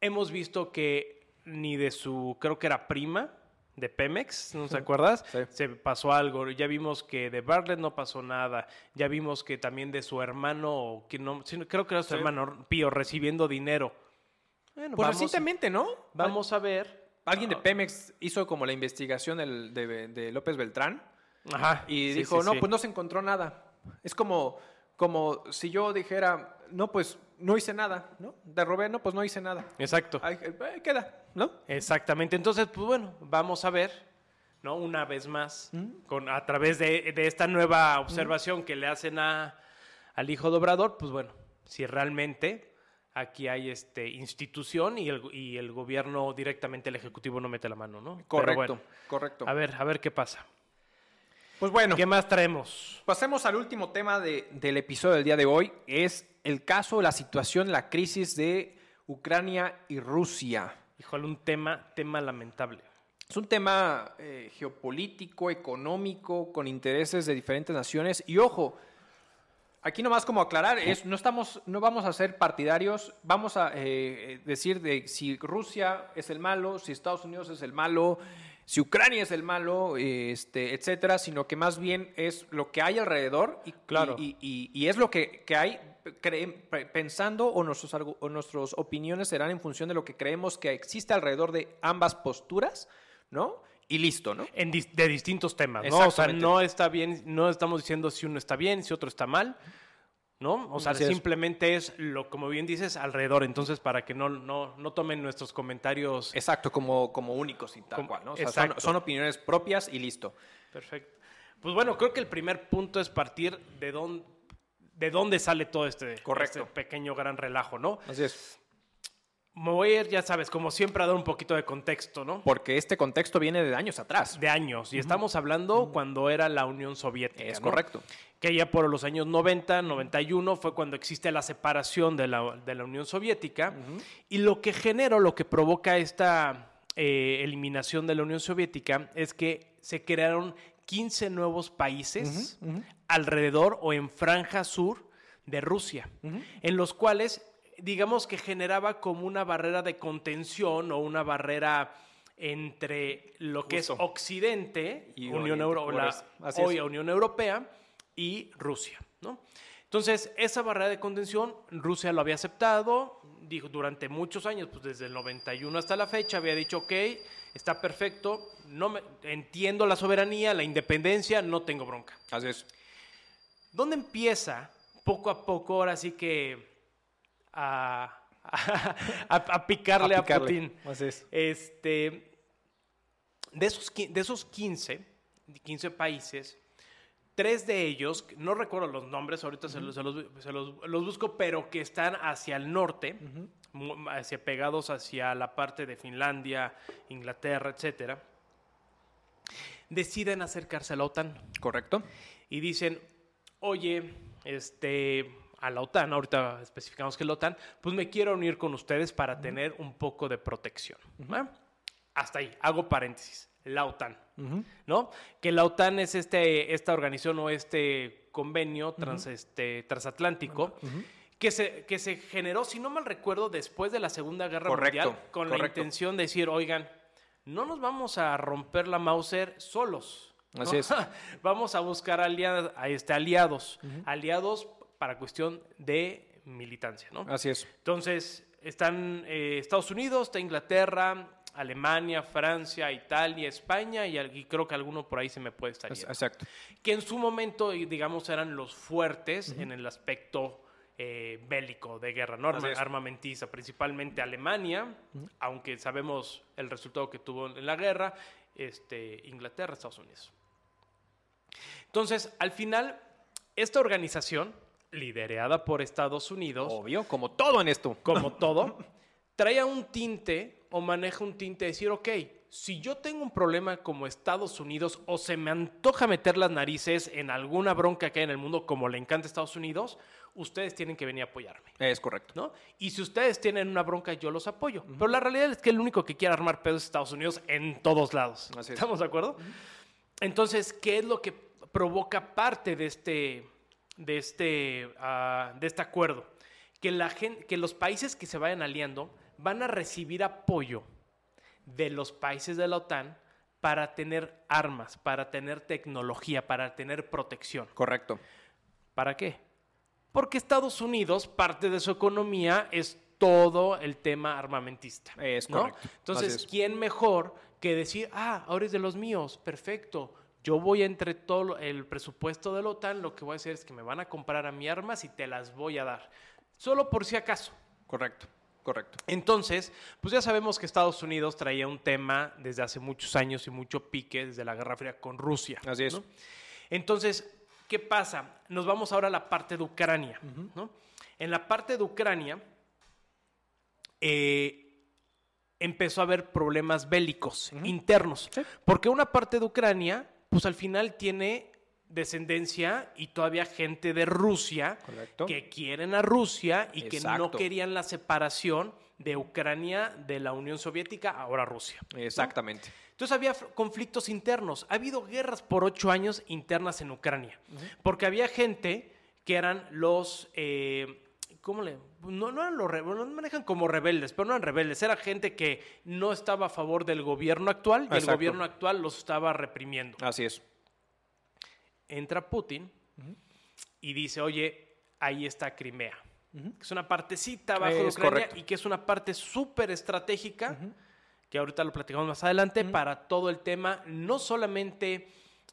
Hemos visto que ni de su, creo que era prima de Pemex, ¿no te acuerdas? *laughs* Sí. Se pasó algo. Ya vimos que de Bartlett no pasó nada. Ya vimos que también de su hermano, que no, creo que era su Sí. hermano Pío, recibiendo dinero. Bueno, Pues vamos, recientemente, ¿no? vamos a ver. Alguien de Ah, Pemex hizo como la investigación del- de, de López Beltrán Ajá. y sí, dijo, no, pues no se encontró nada. Es como, como si yo dijera, no, pues no hice nada, ¿no? De robé, no, pues no hice nada. Exacto. Ahí, eh, queda, ¿no? Exactamente. Entonces, pues bueno, vamos a ver, ¿no? Una vez más, con, a través de, de esta nueva observación que le hacen a, al hijo de Obrador, pues bueno, si realmente aquí hay este institución y el, y el gobierno directamente, el ejecutivo no mete la mano, ¿no? Correcto, bueno, correcto. a ver, a ver qué pasa. Pues bueno, ¿Qué más traemos? pasemos al último tema de- del episodio del día de hoy. Es el caso, la situación, la crisis de Ucrania y Rusia. Híjole, un tema, tema lamentable. Es un tema eh, geopolítico, económico, con intereses de diferentes naciones. Y ojo, aquí nomás como aclarar, es, no, estamos, no vamos a ser partidarios, vamos a eh, decir de si Rusia es el malo, si Estados Unidos es el malo, si Ucrania es el malo, este, etcétera, sino que más bien es lo que hay alrededor y, Claro. y, y- y es lo que, que hay creen- pensando o, nuestros, o nuestras opiniones serán en función de lo que creemos que existe alrededor de ambas posturas, ¿no? Y listo, ¿no? En dis- de distintos temas, ¿no? O sea, no está bien, no estamos diciendo si uno está bien, si otro está mal, ¿no? O sea, Así simplemente es lo, como bien dices, alrededor. Entonces, para que no, no, no tomen nuestros comentarios. Exacto, como, como únicos y tal Como- cual, ¿no? O sea, son, son opiniones propias y listo. Perfecto. Pues bueno, creo que el primer punto es partir de dónde, de dónde sale todo este, Correcto. este pequeño gran relajo, ¿no? Así es. Me voy a ir, ya sabes, como siempre, a dar un poquito de contexto, ¿no? Porque este contexto viene de años atrás. De años. Y estamos hablando cuando era la Unión Soviética. Es ¿no? correcto. que ya por los años 90, 91 fue cuando existe la separación de la, de la Unión Soviética y lo que genera, lo que provoca esta eh, eliminación de la Unión Soviética es que se crearon 15 nuevos países alrededor o en franja sur de Rusia, en los cuales digamos que generaba como una barrera de contención o una barrera entre lo que es. Occidente, Y Unión eso. Así hoy. Unión Europea y Rusia, ¿no? Entonces, esa barrera de contención, Rusia lo había aceptado, dijo durante muchos años, pues desde el 91 hasta la fecha, había dicho, ok, está perfecto, no me, entiendo la soberanía, la independencia, no tengo bronca. Así es. ¿Dónde empieza poco a poco, ahora sí que, a, *laughs* a- a picarle a, picarle. Putin? Así es. Este, de esos, de esos 15, 15 países, tres de ellos, no recuerdo los nombres, ahorita se, los, se los- se los- los busco, pero que están hacia el norte, hacia, pegados hacia la parte de Finlandia, Inglaterra, etcétera, deciden acercarse a la OTAN Correcto. y dicen, oye, este, a la OTAN, ahorita especificamos que es la OTAN, pues me quiero unir con ustedes para tener un poco de protección. ¿va? Hasta ahí, hago paréntesis, la OTAN, ¿no? Que la OTAN es este, esta organización o este convenio trans, este, transatlántico. Que se, que se generó, si no mal recuerdo, después de la Segunda Guerra Correcto, Mundial, con la intención de decir, oigan, no nos vamos a romper la Mauser solos. ¿no? Así es. *laughs* Vamos a buscar a este, aliados, aliados para cuestión de militancia, ¿no? Así es. Entonces, están eh, Estados Unidos, está Inglaterra, Alemania, Francia, Italia, España y, creo que alguno por ahí se me puede estar Es- yendo. Exacto. Que en su momento, digamos, eran los fuertes en el aspecto eh, bélico de guerra, ¿no? Armamentiza, principalmente Alemania, aunque sabemos el resultado que tuvo en la guerra, este, Inglaterra, Estados Unidos. Entonces, al final, esta organización, liderada por Estados Unidos, Obvio, como todo en esto. como *laughs* todo, traía un tinte o maneja un tinte de decir, ok, si yo tengo un problema como Estados Unidos o se me antoja meter las narices en alguna bronca que hay en el mundo como le encanta a Estados Unidos, ustedes tienen que venir a apoyarme. Es correcto. ¿no? Y si ustedes tienen una bronca, yo los apoyo. Pero la realidad es que el único que quiere armar pedos es Estados Unidos en todos lados. Así es. ¿Estamos de acuerdo? Entonces, ¿qué es lo que provoca parte de este, de este, ah, de este acuerdo? Que, la que los países que se vayan aliando van a recibir apoyo de los países de la OTAN para tener armas, para tener tecnología, para tener protección. Correcto. ¿Para qué? Porque Estados Unidos, parte de su economía es todo el tema armamentista. Es ¿no? correcto. Entonces. ¿quién mejor que decir, ah, ahora es de los míos, perfecto? Yo voy entre todo el presupuesto de la OTAN, lo que voy a hacer es que me van a comprar a mi armas y te las voy a dar. Solo por si acaso. Correcto. Correcto. Entonces, pues ya sabemos que Estados Unidos traía un tema desde hace muchos años y mucho pique desde la Guerra Fría con Rusia. Así es. ¿no? Entonces, ¿qué pasa? Nos vamos ahora a la parte de Ucrania. ¿no? En la parte de Ucrania, eh, empezó a haber problemas bélicos internos. Porque una parte de Ucrania, pues al final tiene descendencia y todavía gente de Rusia Correcto. que quieren a Rusia y que no querían la separación de Ucrania de la Unión Soviética, ahora Rusia. ¿no? Exactamente. Entonces había conflictos internos. Ha habido guerras por ocho años internas en Ucrania. Porque había gente que eran los... eh, ¿Cómo le...? No, no eran los rebeldes, no manejan como rebeldes, pero no eran rebeldes. Era gente que no estaba a favor del gobierno actual y el gobierno actual los estaba reprimiendo. Así es. Entra Putin y dice, oye, ahí está Crimea. Que es una partecita abajo de Ucrania correcto. y que es una parte súper estratégica, que ahorita lo platicamos más adelante, para todo el tema, no solamente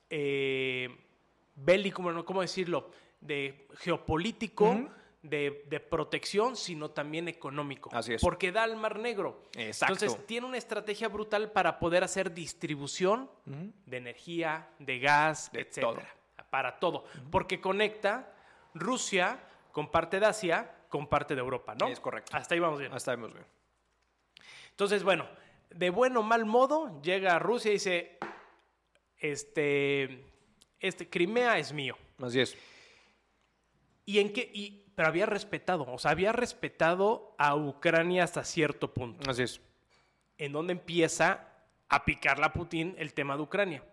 eh, bélico, bueno, ¿cómo decirlo? De geopolítico. De, de protección, sino también económico. Así es. Porque da al Mar Negro. Exacto. Entonces, tiene una estrategia brutal para poder hacer distribución de energía, de gas, De etcétera. todo. Para todo. Porque conecta Rusia con parte de Asia, con parte de Europa, ¿no? Es correcto. Hasta ahí vamos bien. Hasta vemos bien. Entonces, bueno, de buen o mal modo, llega a Rusia y dice, este, este, Crimea es mío. Así es. ¿Y en qué? Y, pero había respetado, o sea, había respetado a Ucrania hasta cierto punto. Así es. En donde empieza a picarla a Putin el tema de Ucrania.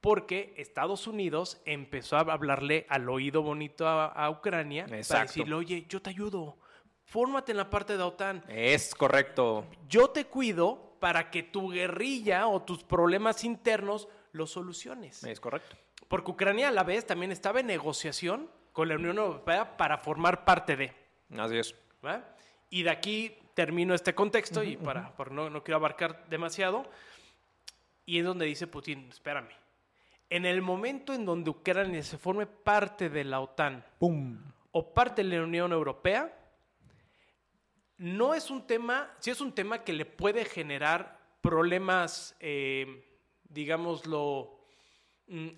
Porque Estados Unidos empezó a hablarle al oído bonito a, a Ucrania para Exacto. decirle, oye, yo te ayudo, fórmate en la parte de la OTAN. Es correcto. yo te cuido para que tu guerrilla o tus problemas internos los soluciones. Es correcto. Porque Ucrania a la vez también estaba en negociación con la Unión Europea para formar parte de. Así es. ¿va? Y de aquí termino este contexto y para, para no, no quiero abarcar demasiado. Y es donde dice Putin, espérame, en el momento en donde Ucrania se forme parte de la OTAN ¡Pum! o parte de la Unión Europea, no es un tema, sí es un tema que le puede generar problemas, eh, digámoslo, mm,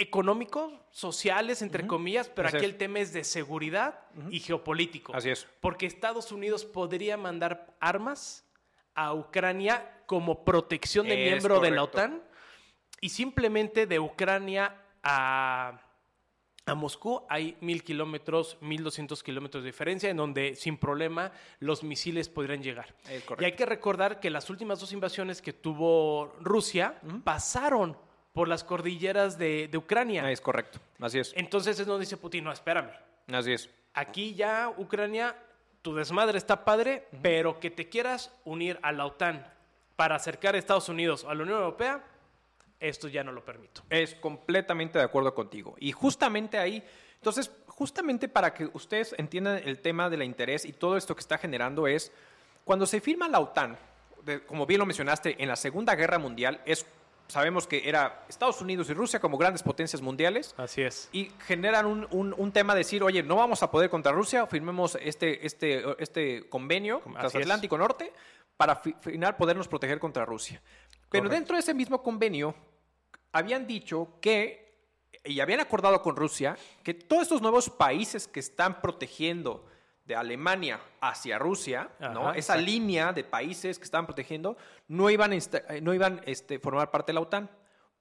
económicos, sociales, entre comillas, pero Así aquí es. el tema es de seguridad y geopolítico. Así es. Porque Estados Unidos podría mandar armas a Ucrania como protección de Es miembro de la correcto. OTAN y simplemente de Ucrania a, a Moscú hay mil kilómetros, mil doscientos kilómetros de diferencia en donde sin problema los misiles podrían llegar. Es Y correcto. hay que recordar que las últimas dos invasiones que tuvo Rusia pasaron por las cordilleras de, de Ucrania. Es correcto. Así es. Entonces es donde dice Putin, no, espérame. Así es. Aquí ya Ucrania, tu desmadre está padre, pero que te quieras unir a la OTAN para acercar a Estados Unidos a la Unión Europea, esto ya no lo permito. Es completamente de acuerdo contigo. Y justamente ahí, entonces, justamente para que ustedes entiendan el tema del interés y todo esto que está generando es, cuando se firma la OTAN, de- como bien lo mencionaste, en la Segunda Guerra Mundial, es, sabemos que era Estados Unidos y Rusia como grandes potencias mundiales, Así es. y generan un, un- un tema de decir, oye, no vamos a poder contra Rusia, firmemos este, este, este convenio Así transatlántico norte para fi- final podernos proteger contra Rusia. Pero Correcto. dentro de ese mismo convenio, habían dicho que, y habían acordado con Rusia, que todos estos nuevos países que están protegiendo de Alemania hacia Rusia, esa exacto. línea de países que estaban protegiendo, no iban a eh, no iban este, formar parte de la OTAN.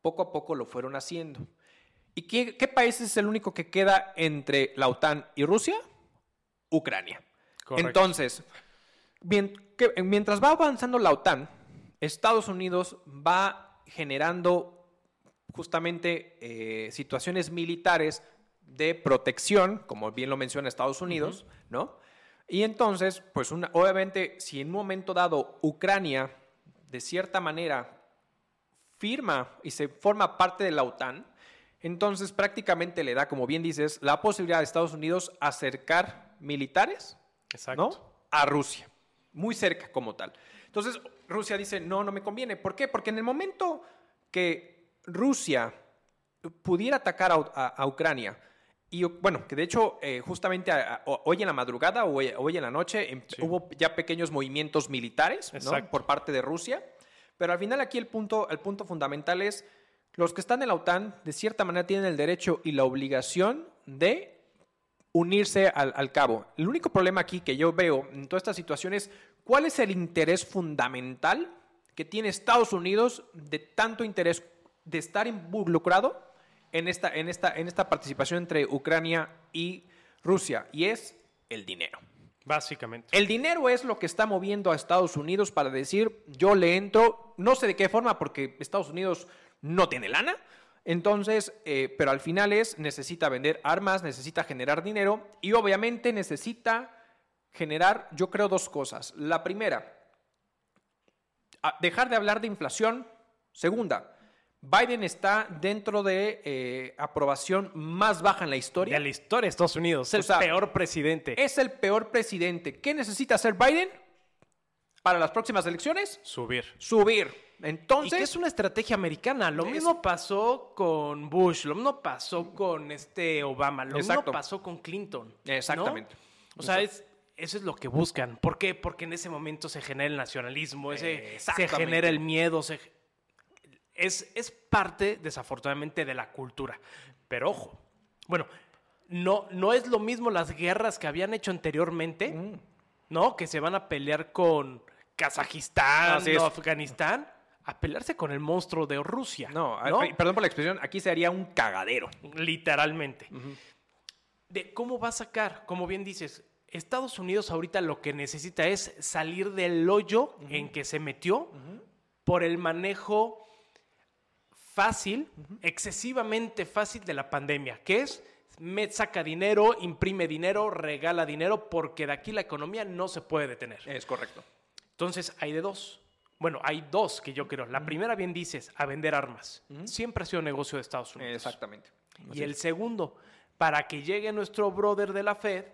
Poco a poco lo fueron haciendo. ¿Y qué, qué país es el único que queda entre la OTAN y Rusia? Ucrania. Correcto. Entonces, bien- que- mientras va avanzando la OTAN, Estados Unidos va generando justamente eh, situaciones militares de protección, como bien lo menciona Estados Unidos, ¿no? Y entonces, pues una- obviamente, si en un momento dado Ucrania, de cierta manera, firma y se forma parte de la OTAN, entonces prácticamente le da, como bien dices, la posibilidad a Estados Unidos acercar militares Exacto. ¿no? a Rusia, muy cerca como tal. Entonces Rusia dice, no, no me conviene. ¿Por qué? Porque en el momento que Rusia pudiera atacar a, a- a Ucrania, y bueno, que de hecho eh, justamente a- a- o- hoy en la madrugada o hoy, hoy en la noche em- Sí. hubo ya pequeños movimientos militares por parte de Rusia, pero al final aquí el punto, el punto fundamental es, los que están en la OTAN de cierta manera tienen el derecho y la obligación de unirse al, al cabo. El único problema aquí que yo veo en toda esta situación es cuál es el interés fundamental que tiene Estados Unidos de tanto interés de estar involucrado en esta, en esta, en esta participación entre Ucrania y Rusia, y es el dinero. Básicamente. El dinero es lo que está moviendo a Estados Unidos para decir, yo le entro, no sé de qué forma, porque Estados Unidos no tiene lana, entonces, eh, pero al final es, necesita vender armas, necesita generar dinero y obviamente necesita generar, yo creo, dos cosas. La primera, dejar de hablar de inflación. Segunda, Biden está dentro de eh, aprobación más baja en la historia. De la historia de Estados Unidos. Es el peor presidente. Es el peor presidente. ¿Qué necesita hacer Biden para las próximas elecciones? Subir. Subir. Entonces. Y que es una estrategia americana. Lo mismo pasó con Bush, lo mismo pasó con este Obama, lo mismo pasó con Clinton. Exactamente. O sea, es, eso es lo que buscan. ¿Por qué? Porque en ese momento se genera el nacionalismo, ese, se genera el miedo, se es, parte, desafortunadamente, de la cultura. Pero ojo, bueno, no, no es lo mismo las guerras que habían hecho anteriormente, mm. ¿no? Que se van a pelear con Kazajistán o Afganistán a pelearse con el monstruo de Rusia. No, perdón por la expresión, aquí sería un cagadero. Literalmente. De cómo va a sacar, como bien dices, Estados Unidos ahorita lo que necesita es salir del hoyo en que se metió por el manejo fácil, excesivamente fácil de la pandemia, que es me saca dinero, imprime dinero, regala dinero, porque de aquí la economía no se puede detener. Es correcto. Entonces, hay de dos. Bueno, hay dos que yo creo. La primera, bien dices, a vender armas. Siempre ha sido negocio de Estados Unidos. Exactamente. y el segundo, para que llegue nuestro brother de la Fed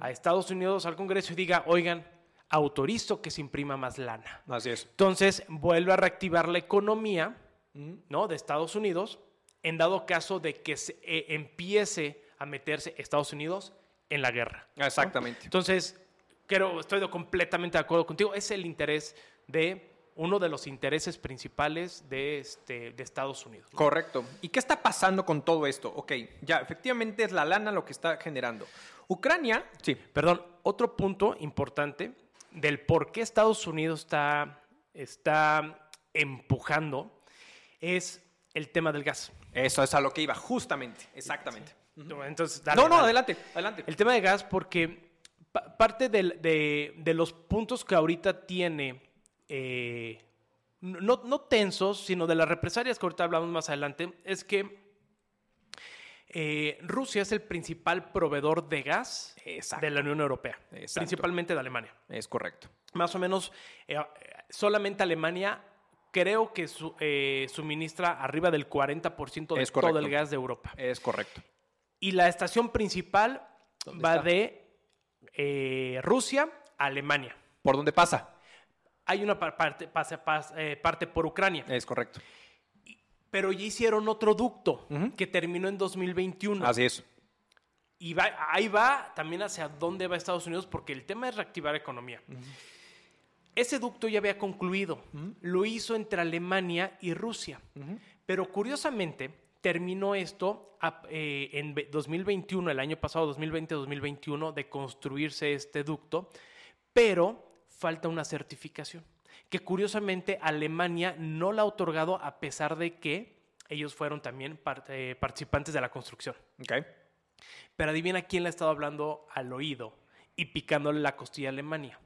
a Estados Unidos al Congreso y diga, oigan, autorizo que se imprima más lana. Así es. Entonces, vuelve a reactivar la economía ¿no? de Estados Unidos, en dado caso de que se, eh, empiece a meterse Estados Unidos en la guerra. Exactamente. Entonces, creo, estoy completamente de acuerdo contigo, es el interés de uno de los intereses principales de, este, de Estados Unidos. Correcto. ¿Y qué está pasando con todo esto? Ok, ya, efectivamente es la lana lo que está generando. Ucrania. Sí, perdón, otro punto importante del por qué Estados Unidos está, está empujando es el tema del gas. Eso es a lo que iba, justamente, exactamente. Entonces, no, no, adelante, adelante. El tema de gas, porque parte de, los puntos que ahorita tiene, eh, no, no, tensos, sino de las represalias que ahorita hablamos más adelante, es que eh, Rusia es el principal proveedor de gas de la Unión Europea, principalmente de Alemania. Es correcto. Más o menos, eh, solamente Alemania creo que eh, suministra arriba del 40% de todo el gas de Europa. Es correcto. Y la estación principal va de eh, Rusia a Alemania. ¿Por dónde pasa? Hay una parte, eh, parte por Ucrania. Es correcto. Pero ya hicieron otro ducto que terminó en 2021. Así es. Y ahí va también hacia dónde va Estados Unidos, porque el tema es reactivar economía. Ese ducto ya había concluido. Lo hizo entre Alemania y Rusia. Pero curiosamente, terminó esto eh, en 2021, el año pasado, 2020-2021, de construirse este ducto, pero falta una certificación, que curiosamente Alemania no la ha otorgado a pesar de que ellos fueron también eh, participantes de la construcción. Okay. Pero adivina quién le ha estado hablando al oído y picándole la costilla a Alemania.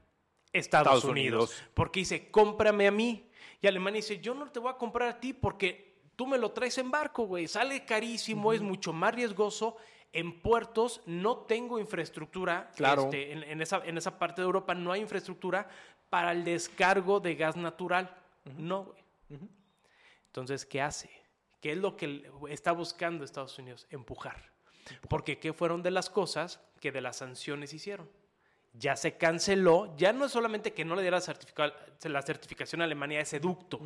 Estados, Unidos. Porque dice, cómprame a mí. Y Alemania dice, yo no te voy a comprar a ti porque tú me lo traes en barco, güey. Sale carísimo, es mucho más riesgoso. En puertos no tengo infraestructura. Claro. Este, en, esa, en esa parte de Europa no hay infraestructura para el descargo de gas natural. No, güey. Entonces, ¿qué hace? ¿Qué es lo que está buscando Estados Unidos? Empujar. Porque ¿qué fueron de las cosas que de las sanciones hicieron? Ya se canceló. Ya no es solamente que no le diera la certificación a Alemania a ese ducto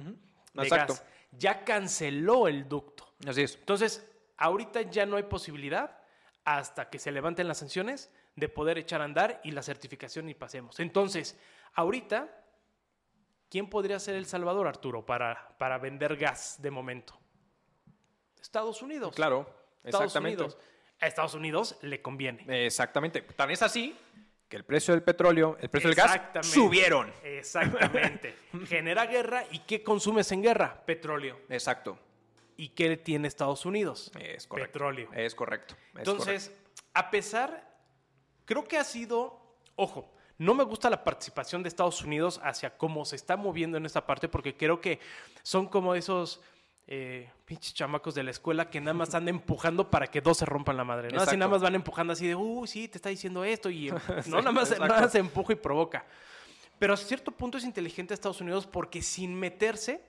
de gas, ya canceló el ducto. Así es. Entonces, ahorita ya no hay posibilidad, hasta que se levanten las sanciones, de poder echar a andar y la certificación y pasemos. Entonces, ahorita, ¿quién podría ser El Salvador, Arturo, para, para vender gas de momento? Estados Unidos. Claro, Estados Unidos. a Estados Unidos le conviene. Exactamente. Tan es así que el precio del petróleo, el precio del gas subieron. Exactamente. *laughs* Genera guerra y ¿qué consumes en guerra? Petróleo. Exacto. ¿Y qué tiene Estados Unidos? Es correcto. Petróleo. Es correcto. Es Entonces, correcto. a pesar, creo que ha sido, ojo, no me gusta la participación de Estados Unidos hacia cómo se está moviendo en esta parte, porque creo que son como esos eh, pinches chamacos de la escuela que nada más *laughs* están empujando para que dos se rompan la madre. ¿no? Así Exacto. nada más van empujando así de, uh, sí, te está diciendo esto, y em, *laughs* no, nada más, nada más se empuja y provoca. Pero a cierto punto es inteligente Estados Unidos porque sin meterse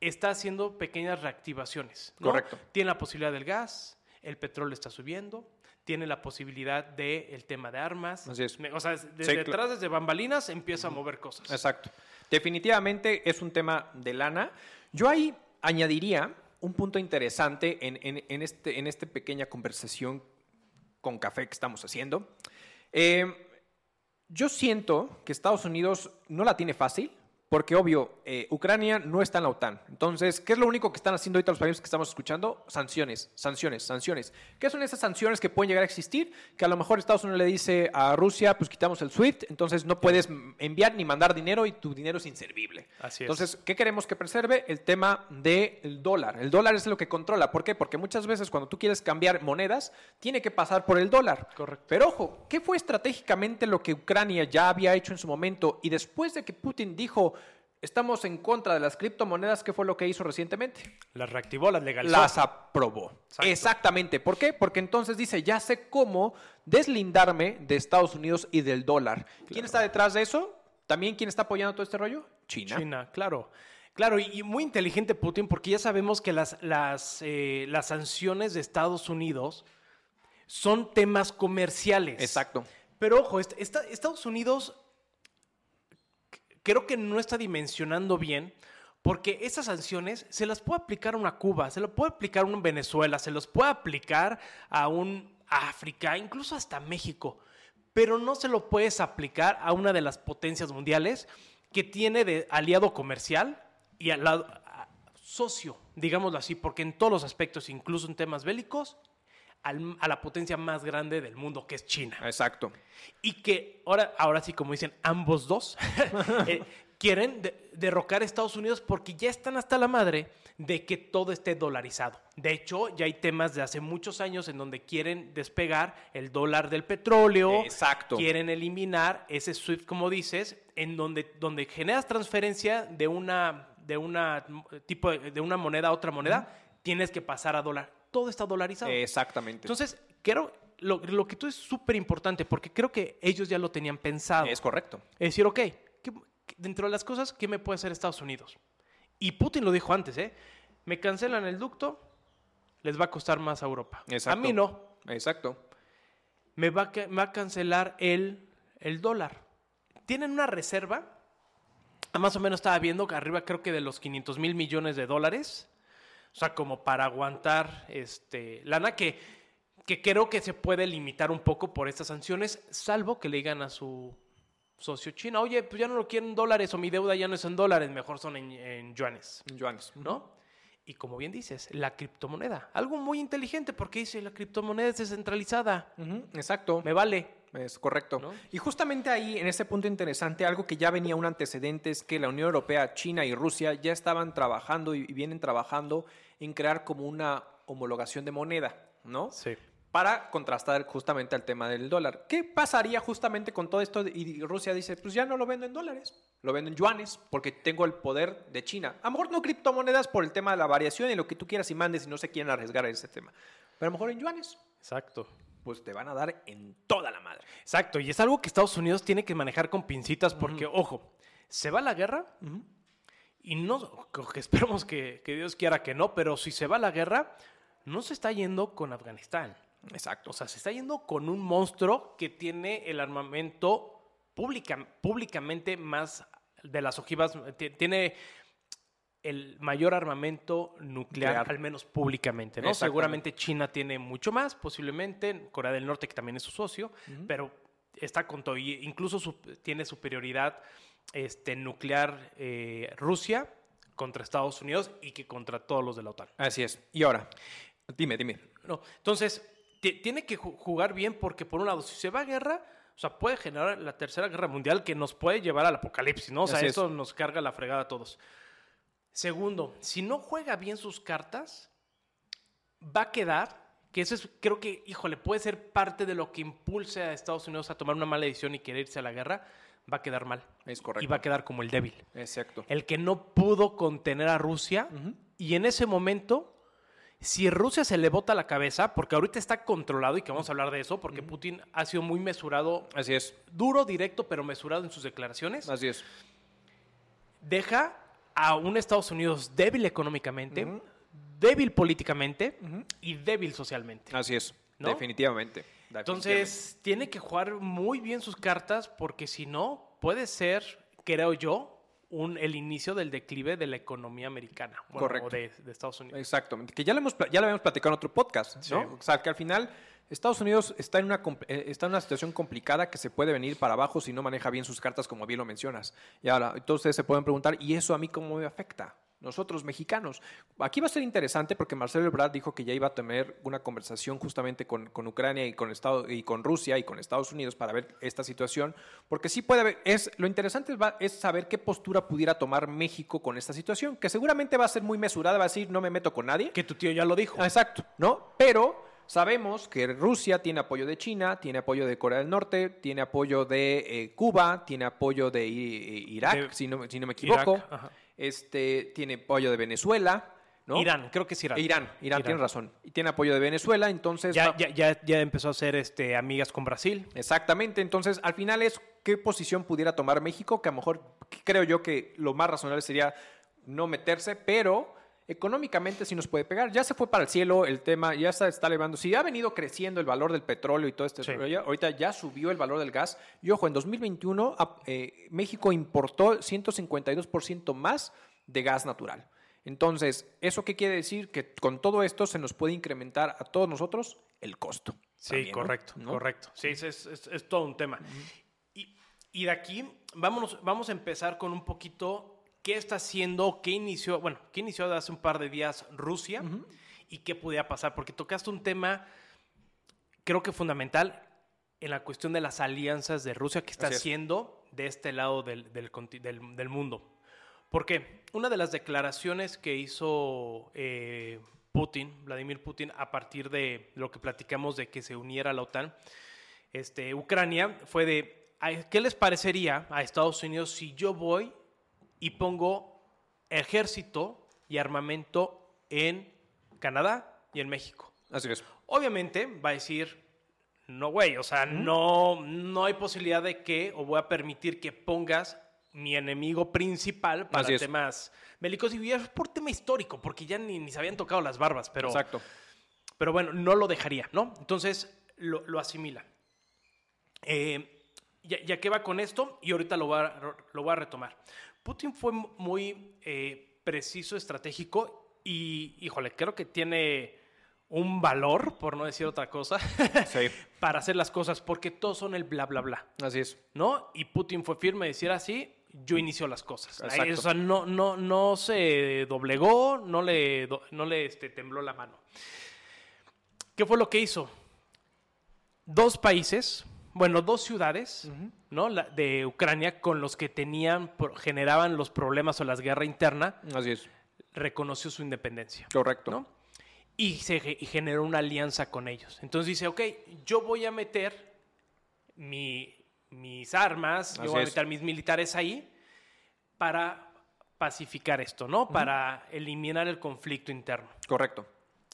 está haciendo pequeñas reactivaciones. ¿no? Correcto. Tiene la posibilidad del gas, el petróleo está subiendo, tiene la posibilidad del tema de armas. Así es. O sea, desde Sí, atrás, desde bambalinas, empieza a mover cosas. Exacto. Definitivamente es un tema de lana. Yo ahí añadiría un punto interesante en, en- en este, en esta pequeña conversación con café que estamos haciendo. Eh, yo siento que Estados Unidos no la tiene fácil, porque obvio, eh, Ucrania no está en la OTAN. Entonces, ¿qué es lo único que están haciendo ahorita los países que estamos escuchando? Sanciones, sanciones, sanciones. ¿Qué son esas sanciones que pueden llegar a existir? Que a lo mejor Estados Unidos le dice a Rusia, pues quitamos el SWIFT, entonces no puedes enviar ni mandar dinero y tu dinero es inservible. Así es. Entonces, ¿qué queremos que preserve? El tema del dólar. El dólar es lo que controla. ¿Por qué? Porque muchas veces cuando tú quieres cambiar monedas, tiene que pasar por el dólar. Correcto. Pero ojo, ¿qué fue estratégicamente lo que Ucrania ya había hecho en su momento? Y después de que Putin dijo, estamos en contra de las criptomonedas, ¿qué fue lo que hizo recientemente? Las reactivó, las legalizó. Las aprobó. Exacto. Exactamente. ¿Por qué? Porque entonces dice, ya sé cómo deslindarme de Estados Unidos y del dólar. ¿Quién está detrás de eso? ¿También quién está apoyando todo este rollo? China. China, claro. Claro, y, muy inteligente Putin porque ya sabemos que las, las, eh, las sanciones de Estados Unidos son temas comerciales. Exacto. Pero ojo, est- esta- Estados Unidos creo que no está dimensionando bien porque esas sanciones se las puede aplicar a una Cuba, se las puede aplicar a un Venezuela, se los puede aplicar a un África, incluso hasta México, pero no se lo puedes aplicar a una de las potencias mundiales que tiene de aliado comercial y al lado socio, digámoslo así, porque en todos los aspectos, incluso en temas bélicos, al- a la potencia más grande del mundo, que es China. Exacto. Y que ahora, ahora sí, como dicen ambos dos, *laughs* eh, quieren de- derrocar a Estados Unidos porque ya están hasta la madre de que todo esté dolarizado. De hecho, ya hay temas de hace muchos años en donde quieren despegar el dólar del petróleo. Exacto. Quieren eliminar ese SWIFT, como dices, en donde, donde generas transferencia de una, de una tipo de, de una moneda a otra moneda, tienes que pasar a dólar. Todo está dolarizado. Exactamente. Entonces, creo, lo, lo que tú es súper importante porque creo que ellos ya lo tenían pensado. es correcto. Es decir, ok, ¿qué- qué- dentro de las cosas, ¿qué me puede hacer Estados Unidos? Y Putin lo dijo antes, ¿eh? Me cancelan el ducto, les va a costar más a Europa. Exacto. A mí no. Exacto. Me va a, me va a cancelar el, el dólar. Tienen una reserva, más o menos estaba viendo que arriba creo que de los 500 mil millones de dólares. O sea, como para aguantar este, lana que, que creo que se puede limitar un poco por estas sanciones, salvo que le digan a su socio China, oye, pues ya no lo quieren en dólares o mi deuda ya no es en dólares, mejor son en, en yuanes, Yuanes. ¿no? Y como bien dices, la criptomoneda, algo muy inteligente porque dice, la criptomoneda es descentralizada, Exacto. me vale. Es correcto. ¿No? Y justamente ahí, en ese punto interesante, algo que ya venía un antecedente es que la Unión Europea, China y Rusia ya estaban trabajando y y vienen trabajando en crear como una homologación de moneda, ¿no? Sí. Para contrastar justamente al tema del dólar. ¿Qué pasaría justamente con todo esto? Y Rusia dice, pues ya no lo vendo en dólares, lo vendo en yuanes porque tengo el poder de China. A lo mejor no criptomonedas por el tema de la variación y lo que tú quieras y mandes y no se quieren arriesgar a ese tema. Pero a lo mejor en yuanes, Exacto. Pues te van a dar en toda la madre. Exacto, y es algo que Estados Unidos tiene que manejar con pincitas porque, ojo, se va a la guerra y no, que esperemos que, que Dios quiera que no, pero si se va a la guerra, no se está yendo con Afganistán. Exacto. O sea, se está yendo con un monstruo que tiene el armamento pública, públicamente más de las ojivas, ti- tiene el mayor armamento nuclear, Nuclear. al menos públicamente, ¿no? Seguramente China tiene mucho más, posiblemente Corea del Norte, que también es su socio, pero está con todo, y incluso su- tiene superioridad este, nuclear eh, Rusia contra Estados Unidos y que contra todos los de la OTAN. Así es. Y ahora, dime, dime. No, entonces, ti- tiene que ju- jugar bien porque, por un lado, si se va a guerra, o sea, puede generar la tercera guerra mundial que nos puede llevar al apocalipsis, ¿no? O sea, Así es. esto nos carga la fregada a todos. Segundo, si no juega bien sus cartas, va a quedar, que eso es, creo que, híjole, puede ser parte de lo que impulse a Estados Unidos a tomar una mala decisión y querer irse a la guerra, va a quedar mal. Es correcto. Y va a quedar como el débil. Exacto. El que no pudo contener a Rusia. Y en ese momento, si Rusia se le bota la cabeza, porque ahorita está controlado y que vamos a hablar de eso, porque Putin ha sido muy mesurado, Así es. duro, directo, pero mesurado en sus declaraciones, Así es. deja a un Estados Unidos débil económicamente, débil políticamente y débil socialmente. Así es. ¿No? Definitivamente. Definitivamente. Entonces, tiene que jugar muy bien sus cartas porque si no, puede ser, creo yo, un, el inicio del declive de la economía americana. Bueno, Correcto. o de, de Estados Unidos. Exactamente. Que ya lo, hemos, ya lo habíamos platicado en otro podcast, ¿no? Sí. O sea, que al final Estados Unidos está en, una, eh, está en una situación complicada que se puede venir para abajo si no maneja bien sus cartas, como bien lo mencionas. Y ahora, entonces se pueden preguntar, ¿y eso a mí cómo me afecta? Nosotros, mexicanos. Aquí va a ser interesante porque Marcelo Ebrard dijo que ya iba a tener una conversación justamente con, con Ucrania y con, Estado, y con Rusia y con Estados Unidos para ver esta situación, porque sí puede haber, es, lo interesante va- es saber qué postura pudiera tomar México con esta situación, que seguramente va a ser muy mesurada, va a decir, no me meto con nadie. Que tu tío ya lo dijo. Ah, Exacto, ¿no? Pero sabemos que Rusia tiene apoyo de China, tiene apoyo de Corea del Norte, tiene apoyo de eh, Cuba, tiene apoyo de I- I- Irak, De- si, no, si no me equivoco. Irak, este, tiene apoyo de Venezuela, ¿no? Irán, creo que es Irán. E Irán, Irán, tiene razón. Y tiene apoyo de Venezuela, entonces... Ya, ya, ya, ya empezó a hacer este, amigas con Brasil. Exactamente, entonces al final es qué posición pudiera tomar México, que a lo mejor creo yo que lo más razonable sería no meterse, pero económicamente sí nos puede pegar. Ya se fue para el cielo el tema, ya se está elevando. Si ha venido creciendo el valor del petróleo y todo este Sí. rollo, ahorita ya subió el valor del gas. Y ojo, en 2021 a- eh, México importó 152% más de gas natural. Entonces, ¿eso qué quiere decir? Que con todo esto se nos puede incrementar a todos nosotros el costo. Sí, correcto, ¿No? correcto. Sí, es, es- es- es todo un tema. y, y de aquí vámonos, vamos a empezar con un poquito qué está haciendo, qué inició, bueno, qué inició hace un par de días Rusia y qué podía pasar, porque tocaste un tema, creo que fundamental en la cuestión de las alianzas de Rusia que está es. haciendo de este lado del, del conti- del- del mundo. Porque una de las declaraciones que hizo eh, Putin, Vladimir Putin, a partir de lo que platicamos de que se uniera a la OTAN, este, Ucrania, fue de, "Ay, ¿qué les parecería a Estados Unidos si yo voy y pongo ejército y armamento en Canadá y en México? Así es. Obviamente va a decir, no, güey, o sea, no, no hay posibilidad de que, o voy a permitir que pongas mi enemigo principal para Así es. temas bélicos y es por tema histórico, porque ya ni, ni se habían tocado las barbas, pero, Exacto. pero bueno, no lo dejaría, ¿no? Entonces lo, lo asimila. Eh, ya, ya que va con esto, y ahorita lo voy a, lo voy a retomar. Putin fue muy eh, preciso, estratégico, y híjole, creo que tiene un valor, por no decir otra cosa, *laughs* Sí. para hacer las cosas, porque todos son el bla, bla, bla. Así es. ¿no? Y Putin fue firme de decir así, yo inicio las cosas. Exacto. O sea, no, no, no se doblegó, no le, no le este, tembló la mano. ¿Qué fue lo que hizo? Dos países, bueno, dos ciudades, ¿no? La- de Ucrania con los que tenían, generaban los problemas o las guerras internas, Así es. reconoció su independencia. Correcto. ¿no? Y, se, y generó una alianza con ellos. Entonces dice, ok, yo voy a meter mi- mis armas, yo voy a es. meter mis militares ahí para pacificar esto, ¿no? Para eliminar el conflicto interno. Correcto.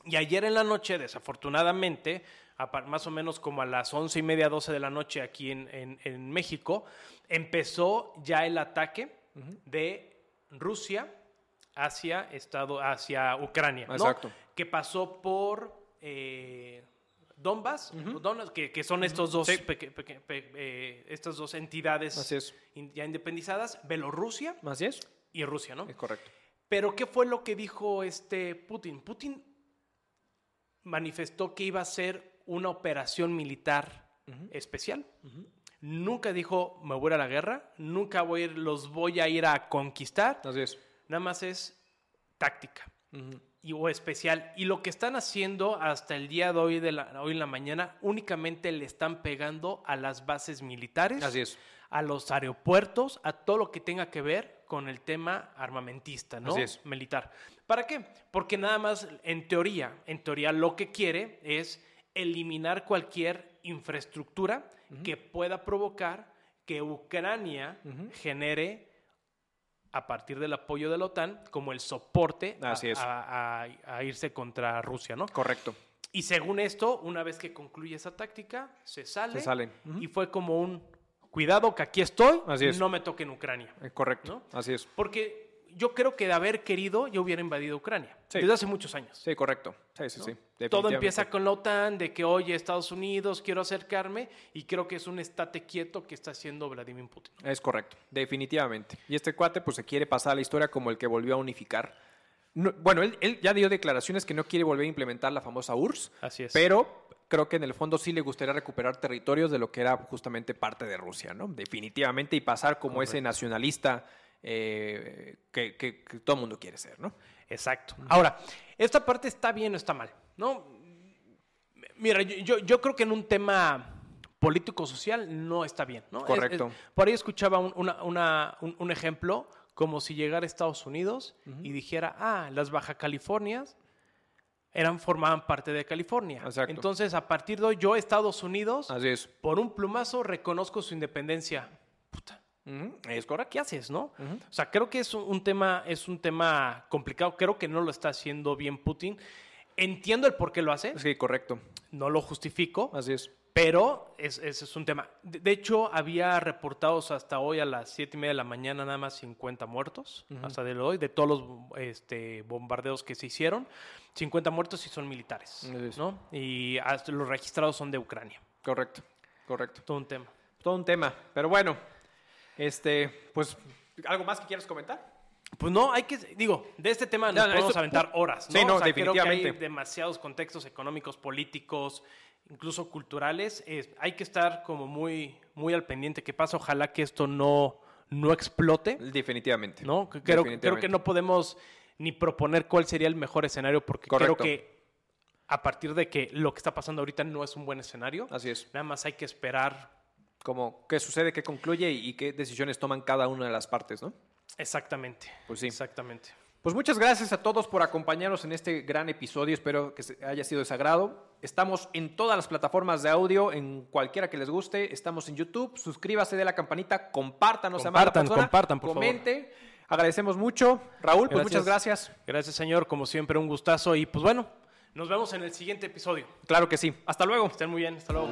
Y ayer en la noche, desafortunadamente, a más o menos como a las once y media, 12 de la noche aquí en, en- en México, empezó ya el ataque de Rusia hacia, Estado, hacia Ucrania, ¿no? Exacto. Que pasó por eh, Donbass, Donbass, que, que son estos dos, Sí. pe- eh, estas dos entidades in- ya independizadas, Bielorrusia Así es. y Rusia, ¿no? Es correcto. Pero ¿qué fue lo que dijo este Putin? Putin manifestó que iba a ser una operación militar especial. Nunca dijo me voy a la guerra, nunca voy a ir, los voy a ir a conquistar. Así es. Nada más es táctica. y, o especial. Y lo que están haciendo hasta el día de hoy, de la, hoy en la mañana, únicamente le están pegando a las bases militares, Así es. a los aeropuertos, a todo lo que tenga que ver con el tema armamentista, ¿no? Así es. Militar. ¿Para qué? Porque nada más, en teoría, en teoría lo que quiere es eliminar cualquier infraestructura que pueda provocar que Ucrania genere a partir del apoyo de la OTAN como el soporte a, Así es. a- a- a irse contra Rusia, ¿no? Correcto. Y según esto, una vez que concluye esa táctica, se sale. Se salen. Ujú. Y fue como un cuidado que aquí estoy, Así es. no me toque en Ucrania. Eh, Correcto. Así es. Porque yo creo que de haber querido, yo hubiera invadido Ucrania. Sí. Desde hace muchos años. Sí, correcto. Sí, sí, sí. Todo empieza con la OTAN, de que, oye, Estados Unidos, quiero acercarme, y creo que es un estate quieto que está haciendo Vladimir Putin. Es correcto, definitivamente. Y este cuate pues se quiere pasar a la historia como el que volvió a unificar. No- bueno, él, él ya dio declaraciones que no quiere volver a implementar la famosa URSS, Así es. pero creo que en el fondo sí le gustaría recuperar territorios de lo que era justamente parte de Rusia, ¿no? Definitivamente y pasar como ese nacionalista eh, que, que- que todo el mundo quiere ser, ¿no? Exacto. Ahora, esta parte está bien o está mal, ¿no? Mira, yo, creo que en un tema político-social no está bien, ¿no? Correcto. es- por ahí escuchaba un, una- una- un- un ejemplo como si llegara a Estados Unidos y dijera, ah, las Baja Californias eran, formaban parte de California. Exacto. Entonces, a partir de hoy, yo, Estados Unidos, Así es. por un plumazo, reconozco su independencia. Puta. Es correcto. ¿qué haces, no? O sea, creo que es un, tema, es un tema complicado. Creo que no lo está haciendo bien Putin. Entiendo el por qué lo hace, Sí, correcto. no lo justifico, Así es. pero es- ese es un tema. De, de hecho, había reportados hasta hoy a las siete y media de la mañana nada más 50 muertos, hasta de hoy, de todos los este, bombardeos que se hicieron. 50 muertos y son militares. ¿no? Y hasta los registrados son de Ucrania. Correcto. Correcto. Todo un tema. Todo un tema. Pero bueno, este, pues, ¿algo más que quieras comentar? Pues no, hay que, digo, de este tema nos No, podemos esto- aventar horas, ¿no? Sí, no, O sea, Creo que hay definitivamente. demasiados contextos económicos, políticos, incluso culturales. Es- hay que estar como muy, muy al pendiente qué pasa. Ojalá que esto no, no explote, Definitivamente. ¿no? Creo, creo que Definitivamente. no podemos ni proponer cuál sería el mejor escenario porque Correcto. creo que a partir de que lo que está pasando ahorita no es un buen escenario, Así es. nada más hay que esperar Como qué sucede, qué concluye y, y qué decisiones toman cada una de las partes, ¿no? exactamente. Pues sí. Exactamente. Pues muchas gracias a todos por acompañarnos en este gran episodio. Espero que haya sido de sagrado. Estamos en todas las plataformas de audio, en cualquiera que les guste. Estamos en YouTube. Suscríbase de la campanita, compártanos a más Compartan, compartan, por favor. comente. Agradecemos mucho. Raúl, pues muchas gracias. Gracias, señor. Como siempre, un gustazo. Y pues bueno, nos vemos en el siguiente episodio. Claro que sí. Hasta luego. Estén muy bien. Hasta luego.